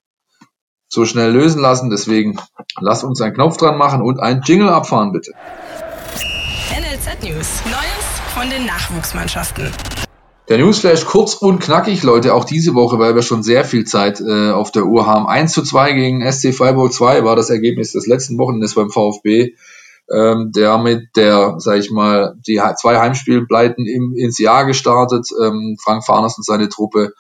so schnell lösen lassen. Deswegen lass uns einen Knopf dran machen und ein Jingle abfahren, bitte. NLZ News. Von den Nachwuchsmannschaften. Der Newsflash kurz und knackig, Leute, auch diese Woche, weil wir schon sehr viel Zeit äh, auf der Uhr haben. 1 zu 2 gegen SC Freiburg 2 war das Ergebnis des letzten Wochenendes beim VfB. Ähm, der mit der, sag ich mal, die zwei Heimspielpleiten im, ins Jahr gestartet. Ähm, Frank Farners und seine Truppe.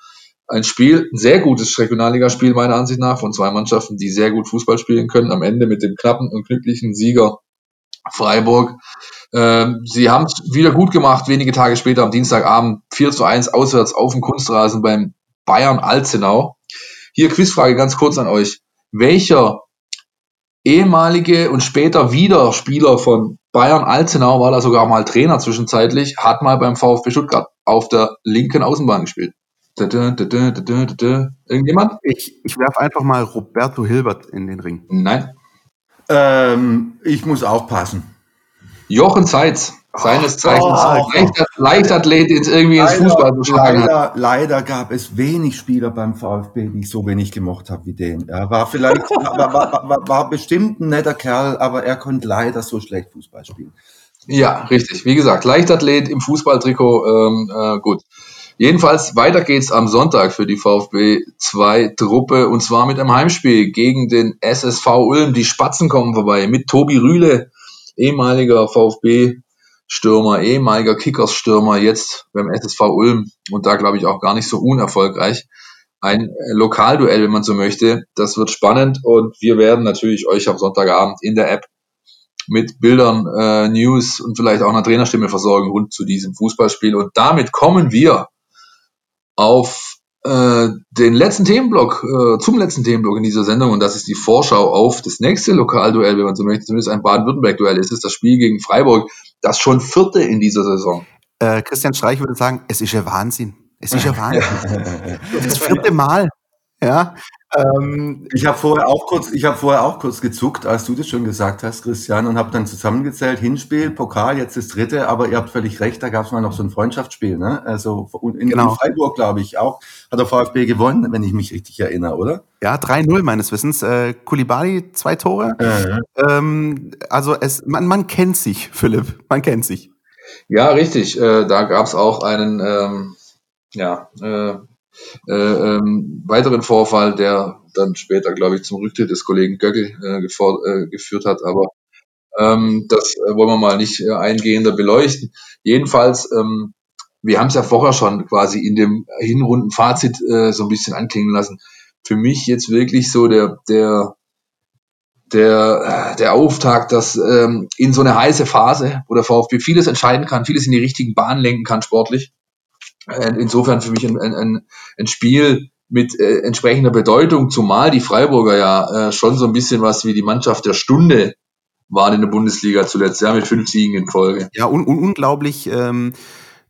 Ein Spiel, ein sehr gutes Regionalligaspiel meiner Ansicht nach von zwei Mannschaften, die sehr gut Fußball spielen können. Am Ende mit dem knappen und glücklichen Sieger Freiburg. Ähm, sie haben es wieder gut gemacht, wenige Tage später am Dienstagabend 4 zu 1 auswärts auf dem Kunstrasen beim Bayern Alzenau. Hier Quizfrage ganz kurz an euch. Welcher ehemalige und später wieder Spieler von Bayern Alzenau, war da sogar mal Trainer zwischenzeitlich, hat mal beim VfB Stuttgart auf der linken Außenbahn gespielt? Irgendjemand? Ich, ich werfe einfach mal Roberto Hilbert in den Ring. Nein. Ähm, ich muss aufpassen. Jochen Zeitz, seines Zeichens oh, Leichtath Leichtathlet ins irgendwie ins Fußball geschlagen leider, leider gab es wenig Spieler beim VfB, die ich so wenig gemocht habe wie den. Er war vielleicht, war, war, war, war bestimmt ein netter Kerl, aber er konnte leider so schlecht Fußball spielen. Ja, richtig. Wie gesagt, Leichtathlet im Fußballtrikot, ähm, äh, gut. Jedenfalls weiter geht's am Sonntag für die VfB 2 Truppe und zwar mit einem Heimspiel gegen den SSV Ulm. Die Spatzen kommen vorbei mit Tobi Rühle, ehemaliger VfB Stürmer, ehemaliger Kickers-Stürmer, jetzt beim SSV Ulm und da glaube ich auch gar nicht so unerfolgreich. Ein Lokalduell, wenn man so möchte. Das wird spannend und wir werden natürlich euch am Sonntagabend in der App mit Bildern, äh, News und vielleicht auch einer Trainerstimme versorgen rund zu diesem Fußballspiel. Und damit kommen wir auf äh, den letzten Themenblock, äh, zum letzten Themenblock in dieser Sendung und das ist die Vorschau auf das nächste Lokalduell, wenn man so möchte, zumindest ein Baden-Württemberg-Duell. Es ist das Spiel gegen Freiburg, das schon vierte in dieser Saison. Äh, Christian Streich würde sagen, es ist ja Wahnsinn. Es ist ja Wahnsinn. das vierte Mal. Ja, ähm, ich habe vorher auch kurz, ich habe vorher auch kurz gezuckt, als du das schon gesagt hast, Christian, und habe dann zusammengezählt, Hinspiel, Pokal, jetzt das dritte, aber ihr habt völlig recht, da gab es mal noch so ein Freundschaftsspiel, ne? Also in, genau. in Freiburg, glaube ich, auch hat der VfB gewonnen, wenn ich mich richtig erinnere, oder? Ja, 3-0 meines Wissens. Äh, Kulibali, zwei Tore. Ja. Ähm, also es, man, man kennt sich, Philipp, man kennt sich. Ja, richtig. Äh, da gab es auch einen, ähm, ja, äh, äh, ähm, weiteren Vorfall, der dann später, glaube ich, zum Rücktritt des Kollegen Göckel äh, äh, geführt hat. Aber ähm, das äh, wollen wir mal nicht äh, eingehender beleuchten. Jedenfalls, ähm, wir haben es ja vorher schon quasi in dem Hinrundenfazit äh, so ein bisschen anklingen lassen. Für mich jetzt wirklich so der, der, der, der Auftakt, dass ähm, in so eine heiße Phase, wo der VfB vieles entscheiden kann, vieles in die richtigen Bahnen lenken kann sportlich, insofern für mich ein, ein, ein Spiel mit äh, entsprechender Bedeutung, zumal die Freiburger ja äh, schon so ein bisschen was wie die Mannschaft der Stunde waren in der Bundesliga zuletzt, ja, mit fünf Siegen in Folge. Ja, un un unglaublich ähm,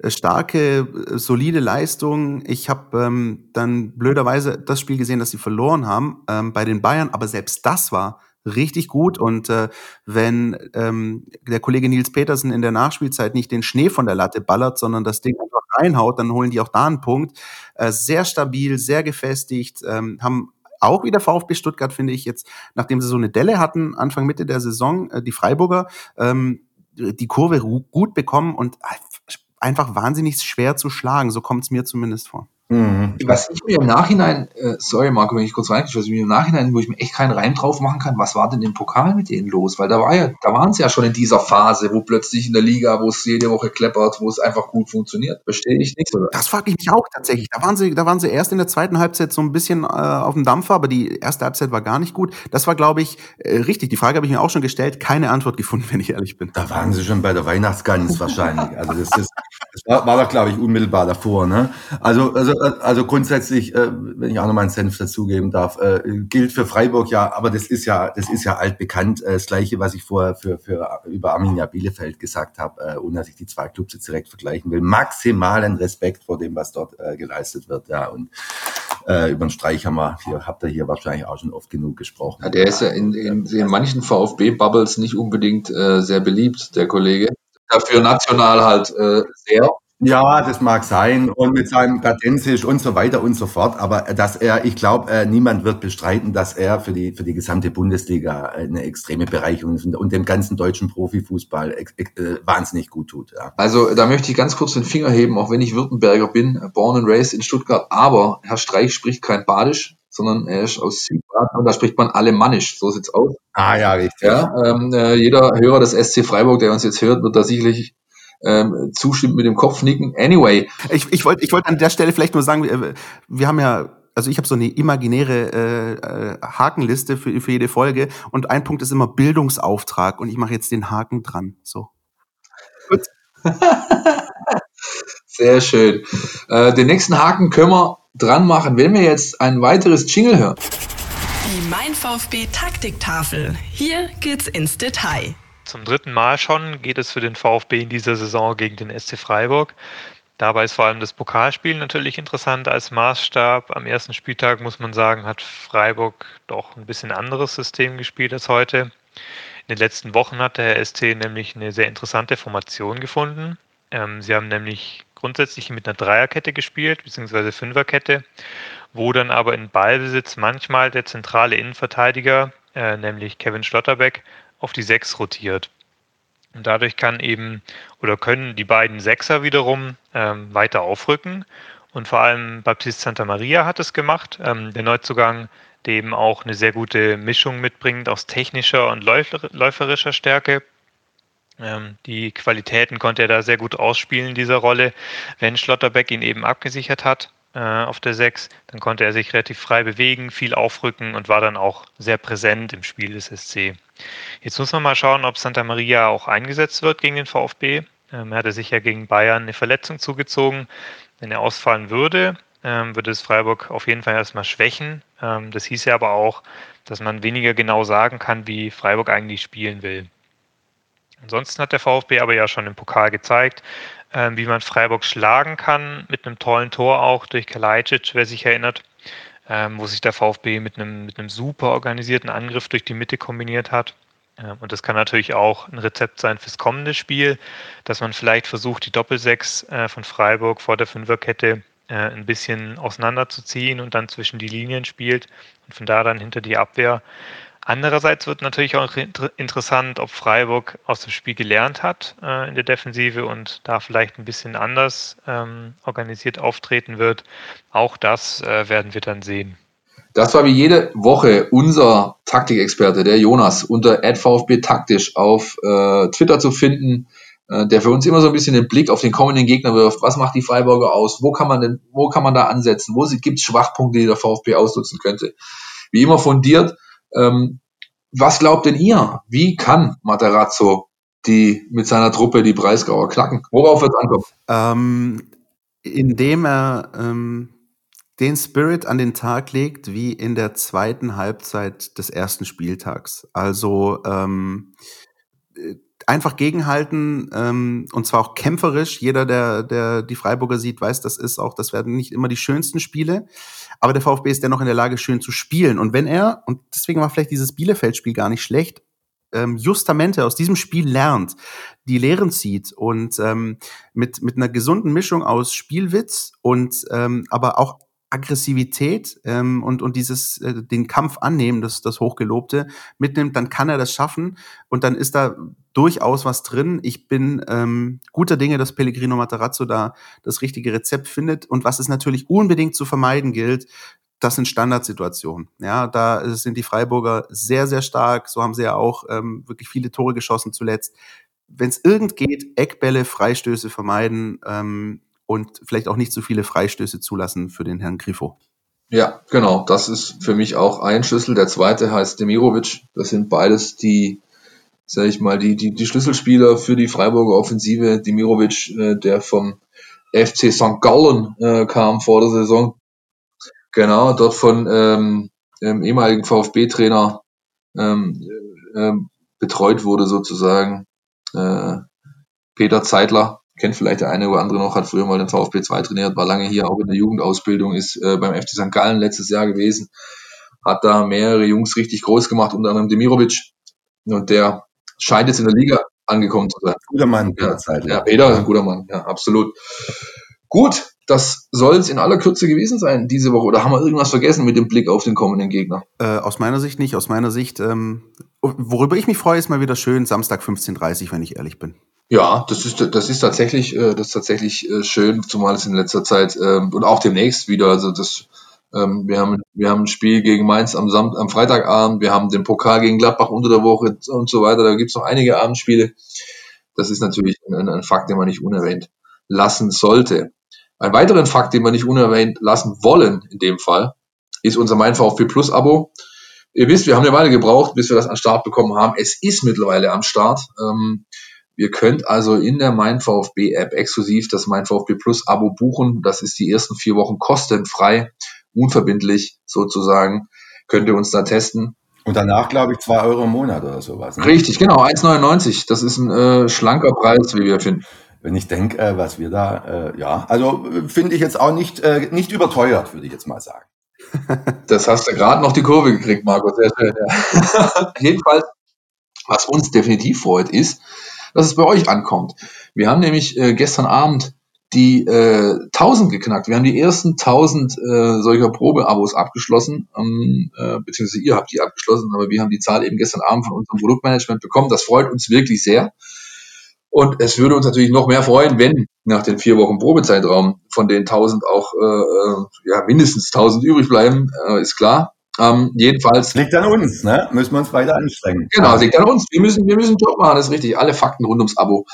starke, solide Leistung. Ich habe ähm, dann blöderweise das Spiel gesehen, das sie verloren haben ähm, bei den Bayern, aber selbst das war richtig gut. Und äh, wenn ähm, der Kollege Nils Petersen in der Nachspielzeit nicht den Schnee von der Latte ballert, sondern das Ding einfach reinhaut, dann holen die auch da einen Punkt. Äh, sehr stabil, sehr gefestigt, ähm, haben auch wieder VfB Stuttgart, finde ich jetzt, nachdem sie so eine Delle hatten, Anfang Mitte der Saison, äh, die Freiburger, ähm, die Kurve gut bekommen und einfach wahnsinnig schwer zu schlagen. So kommt es mir zumindest vor. Mhm. Was ich mir im Nachhinein, äh, sorry Marco, wenn ich kurz reingehe, was ich mir im Nachhinein, wo ich mir echt keinen Reim drauf machen kann, was war denn im Pokal mit denen los? Weil da war ja, da waren sie ja schon in dieser Phase, wo plötzlich in der Liga, wo es jede Woche kleppert, wo es einfach gut funktioniert. Verstehe ich nicht, oder? Das frage ich mich auch tatsächlich. Da waren sie, da waren sie erst in der zweiten Halbzeit so ein bisschen äh, auf dem Dampfer, aber die erste Halbzeit war gar nicht gut. Das war, glaube ich, äh, richtig. Die Frage habe ich mir auch schon gestellt, keine Antwort gefunden, wenn ich ehrlich bin. Da waren sie schon bei der Weihnachtsgans wahrscheinlich. Also das, ist, das war, war doch, glaube ich, unmittelbar davor. Ne? Also, also, also grundsätzlich äh, wenn ich auch noch meinen Senf dazugeben darf, äh, gilt für Freiburg ja, aber das ist ja, das ist ja altbekannt. Äh, das Gleiche, was ich vorher für, für über Arminia Bielefeld gesagt habe, äh, ohne dass ich die zwei Clubs jetzt direkt vergleichen will. Maximalen Respekt vor dem, was dort äh, geleistet wird. Ja, und äh, über den Streich haben wir, hier, habt ihr hier wahrscheinlich auch schon oft genug gesprochen. Ja, der ist ja in, in, in manchen VfB-Bubbles nicht unbedingt äh, sehr beliebt, der Kollege. Dafür national halt äh, sehr. Ja, das mag sein und mit seinem Kadenzisch und so weiter und so fort. Aber dass er, ich glaube, äh, niemand wird bestreiten, dass er für die für die gesamte Bundesliga eine extreme Bereicherung ist und dem ganzen deutschen Profifußball äh, wahnsinnig gut tut. Ja. Also da möchte ich ganz kurz den Finger heben, auch wenn ich Württemberger bin, born and raised in Stuttgart. Aber Herr Streich spricht kein Badisch, sondern er ist aus Südbaden und da spricht man Alemannisch. So sieht's aus. Ah ja, richtig. Ja, ähm, äh, jeder Hörer des SC Freiburg, der uns jetzt hört, wird da sicherlich ähm, zustimmt mit dem Kopf nicken. Anyway. Ich, ich wollte ich wollte an der Stelle vielleicht nur sagen, wir, wir haben ja also ich habe so eine imaginäre äh, äh, Hakenliste für, für jede Folge und ein Punkt ist immer Bildungsauftrag und ich mache jetzt den Haken dran. So. Gut. Sehr schön. Äh, den nächsten Haken können wir dran machen, wenn wir jetzt ein weiteres Jingle hören. Die Mein VfB Taktiktafel. Hier geht's ins Detail. Zum dritten Mal schon geht es für den VfB in dieser Saison gegen den SC Freiburg. Dabei ist vor allem das Pokalspiel natürlich interessant als Maßstab. Am ersten Spieltag muss man sagen, hat Freiburg doch ein bisschen anderes System gespielt als heute. In den letzten Wochen hat der SC nämlich eine sehr interessante Formation gefunden. Ähm, sie haben nämlich grundsätzlich mit einer Dreierkette gespielt, beziehungsweise Fünferkette, wo dann aber in Ballbesitz manchmal der zentrale Innenverteidiger, äh, nämlich Kevin Schlotterbeck, auf die 6 rotiert. Und dadurch kann eben oder können die beiden Sechser wiederum ähm, weiter aufrücken. Und vor allem Baptiste Santa Maria hat es gemacht, ähm, der Neuzugang, der eben auch eine sehr gute Mischung mitbringt aus technischer und läuferischer Stärke. Ähm, die Qualitäten konnte er da sehr gut ausspielen in dieser Rolle, wenn Schlotterbeck ihn eben abgesichert hat auf der 6. Dann konnte er sich relativ frei bewegen, viel aufrücken und war dann auch sehr präsent im Spiel des SC. Jetzt muss man mal schauen, ob Santa Maria auch eingesetzt wird gegen den VfB. Ähm, er hatte sich ja gegen Bayern eine Verletzung zugezogen. Wenn er ausfallen würde, ähm, würde es Freiburg auf jeden Fall erstmal schwächen. Ähm, das hieß ja aber auch, dass man weniger genau sagen kann, wie Freiburg eigentlich spielen will. Ansonsten hat der VfB aber ja schon im Pokal gezeigt, wie man Freiburg schlagen kann, mit einem tollen Tor auch durch Kalajdzic, wer sich erinnert, ähm, wo sich der VfB mit einem, mit einem super organisierten Angriff durch die Mitte kombiniert hat. Ähm, und das kann natürlich auch ein Rezept sein fürs kommende Spiel, dass man vielleicht versucht, die Doppelsechs äh, von Freiburg vor der Fünferkette äh, ein bisschen auseinanderzuziehen und dann zwischen die Linien spielt und von da dann hinter die Abwehr. Andererseits wird natürlich auch interessant, ob Freiburg aus dem Spiel gelernt hat äh, in der Defensive und da vielleicht ein bisschen anders ähm, organisiert auftreten wird. Auch das äh, werden wir dann sehen. Das war wie jede Woche unser Taktikexperte, der Jonas, unter VfB taktisch auf äh, Twitter zu finden, äh, der für uns immer so ein bisschen den Blick auf den kommenden Gegner wirft. Was macht die Freiburger aus? Wo kann man denn, wo kann man da ansetzen? Wo gibt es Schwachpunkte, die der VfB ausnutzen könnte? Wie immer fundiert ähm, was glaubt denn ihr? Wie kann Materazzo die mit seiner Truppe die Breisgauer knacken? Worauf wird es ankommen? Ähm, indem er ähm, den Spirit an den Tag legt, wie in der zweiten Halbzeit des ersten Spieltags. Also ähm, einfach gegenhalten ähm, und zwar auch kämpferisch. Jeder, der, der die Freiburger sieht, weiß, das ist auch, das werden nicht immer die schönsten Spiele. Aber der VfB ist dennoch in der Lage, schön zu spielen. Und wenn er, und deswegen war vielleicht dieses Bielefeld-Spiel gar nicht schlecht, ähm, Justamente aus diesem Spiel lernt, die Lehren zieht und ähm, mit, mit einer gesunden Mischung aus Spielwitz und ähm, aber auch Aggressivität ähm, und, und dieses äh, den Kampf annehmen, das, das Hochgelobte, mitnimmt, dann kann er das schaffen und dann ist da durchaus was drin. Ich bin ähm, guter Dinge, dass Pellegrino Matarazzo da das richtige Rezept findet und was es natürlich unbedingt zu vermeiden gilt, das sind Standardsituationen. Ja, da sind die Freiburger sehr, sehr stark. So haben sie ja auch ähm, wirklich viele Tore geschossen zuletzt. Wenn es irgend geht, Eckbälle, Freistöße vermeiden. Ähm, und vielleicht auch nicht so viele Freistöße zulassen für den Herrn Grifo. Ja, genau. Das ist für mich auch ein Schlüssel. Der zweite heißt Demirovic. Das sind beides die, sag ich mal, die, die, die Schlüsselspieler für die Freiburger Offensive. Demirovic, äh, der vom FC St. Gallen äh, kam vor der Saison. Genau, dort von ähm, dem ehemaligen VfB-Trainer ähm, äh, betreut wurde sozusagen. Äh, Peter Zeitler, kennt vielleicht der eine oder andere noch, hat früher mal den VfB 2 trainiert, war lange hier auch in der Jugendausbildung, ist äh, beim FC St. Gallen letztes Jahr gewesen, hat da mehrere Jungs richtig groß gemacht, unter anderem Demirovic. Und der scheint jetzt in der Liga, angekommen zu sein. Guter Mann, ja, Zeit. Ja, Peter ist ein guter Mann, ja, absolut. Gut, das soll es in aller Kürze gewesen sein diese Woche. Oder haben wir irgendwas vergessen mit dem Blick auf den kommenden Gegner? Äh, aus meiner Sicht nicht. Aus meiner Sicht, ähm, worüber ich mich freue, ist mal wieder schön Samstag 15.30 Uhr, wenn ich ehrlich bin. Ja, das ist, das ist tatsächlich, äh, das ist tatsächlich äh, schön, zumal es in letzter Zeit ähm, und auch demnächst wieder, also das, ähm, wir haben, wir haben ein Spiel gegen Mainz am, Sam am Freitagabend, wir haben den Pokal gegen Gladbach unter der Woche und so weiter, da gibt's noch einige Abendspiele. Das ist natürlich ein, ein Fakt, den man nicht unerwähnt lassen sollte. Ein weiteren Fakt, den wir nicht unerwähnt lassen wollen, in dem Fall, ist unser Mein VfB Plus Abo. Ihr wisst, wir haben eine Weile gebraucht, bis wir das an Start bekommen haben. Es ist mittlerweile am Start. Ähm, Ihr könnt also in der Mein VfB App exklusiv das Mein VfB Plus Abo buchen. Das ist die ersten vier Wochen kostenfrei, unverbindlich sozusagen. Könnt ihr uns da testen. Und danach, glaube ich, zwei Euro im Monat oder sowas. Ne? Richtig, genau, 1,99. Das ist ein äh, schlanker Preis, wie wir finden. Wenn ich denke, äh, was wir da, äh, ja, also äh, finde ich jetzt auch nicht, äh, nicht überteuert, würde ich jetzt mal sagen. Das hast du gerade noch die Kurve gekriegt, Marco. Sehr schön. Ja. Jedenfalls, was uns definitiv freut, ist, dass es bei euch ankommt. Wir haben nämlich äh, gestern Abend die äh, 1000 geknackt. Wir haben die ersten 1000 äh, solcher Probeabos abgeschlossen, ähm, äh, beziehungsweise ihr habt die abgeschlossen, aber wir haben die Zahl eben gestern Abend von unserem Produktmanagement bekommen. Das freut uns wirklich sehr. Und es würde uns natürlich noch mehr freuen, wenn nach den vier Wochen Probezeitraum von den 1000 auch äh, äh, ja, mindestens 1000 übrig bleiben, äh, ist klar. Ähm, jedenfalls. Liegt an uns, ne? Müssen wir uns weiter anstrengen. Genau, liegt an uns. Wir müssen, wir müssen Job machen, das ist richtig. Alle Fakten rund ums Abo,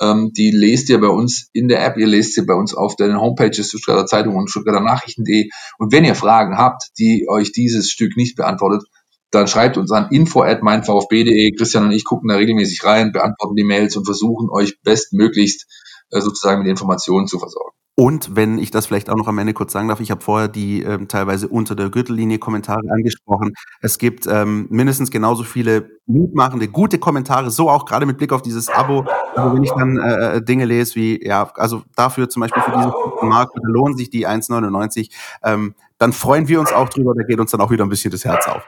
ähm, die lest ihr bei uns in der App, ihr lest sie bei uns auf den Homepages Stuttgarter Zeitung und Stuttgarter Nachrichten.de. Und wenn ihr Fragen habt, die euch dieses Stück nicht beantwortet, dann schreibt uns an info at meinvfb.de. Christian und ich gucken da regelmäßig rein, beantworten die Mails und versuchen euch bestmöglichst äh, sozusagen mit Informationen zu versorgen. Und wenn ich das vielleicht auch noch am Ende kurz sagen darf, ich habe vorher die ähm, teilweise unter der Gürtellinie Kommentare angesprochen. Es gibt ähm, mindestens genauso viele mutmachende, gute Kommentare, so auch gerade mit Blick auf dieses Abo. Also wenn ich dann äh, äh Dinge lese wie, ja, also dafür zum Beispiel für diesen Markt lohnen sich die 1,99, ähm, dann freuen wir uns auch drüber, da geht uns dann auch wieder ein bisschen das Herz auf.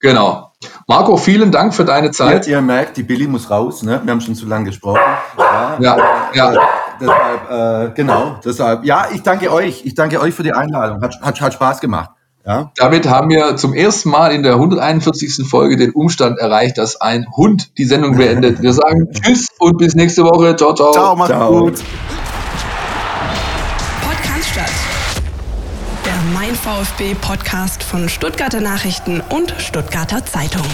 Genau. Marco, vielen Dank für deine Zeit. Ja, ihr merkt, die Billy muss raus, ne? Wir haben schon zu lange gesprochen. Ja, ja. ja. Deshalb, äh, genau, deshalb. Ja, ich danke euch. Ich danke euch für die Einladung. Hat, hat, hat Spaß gemacht. Ja. Damit haben wir zum ersten Mal in der 141. Folge den Umstand erreicht, dass ein Hund die Sendung beendet. Wir sagen Tschüss und bis nächste Woche. Ciao, ciao. Ciao, macht's ciao. gut. Mein VfB Podcast von Stuttgarter Nachrichten und Stuttgarter Zeitung.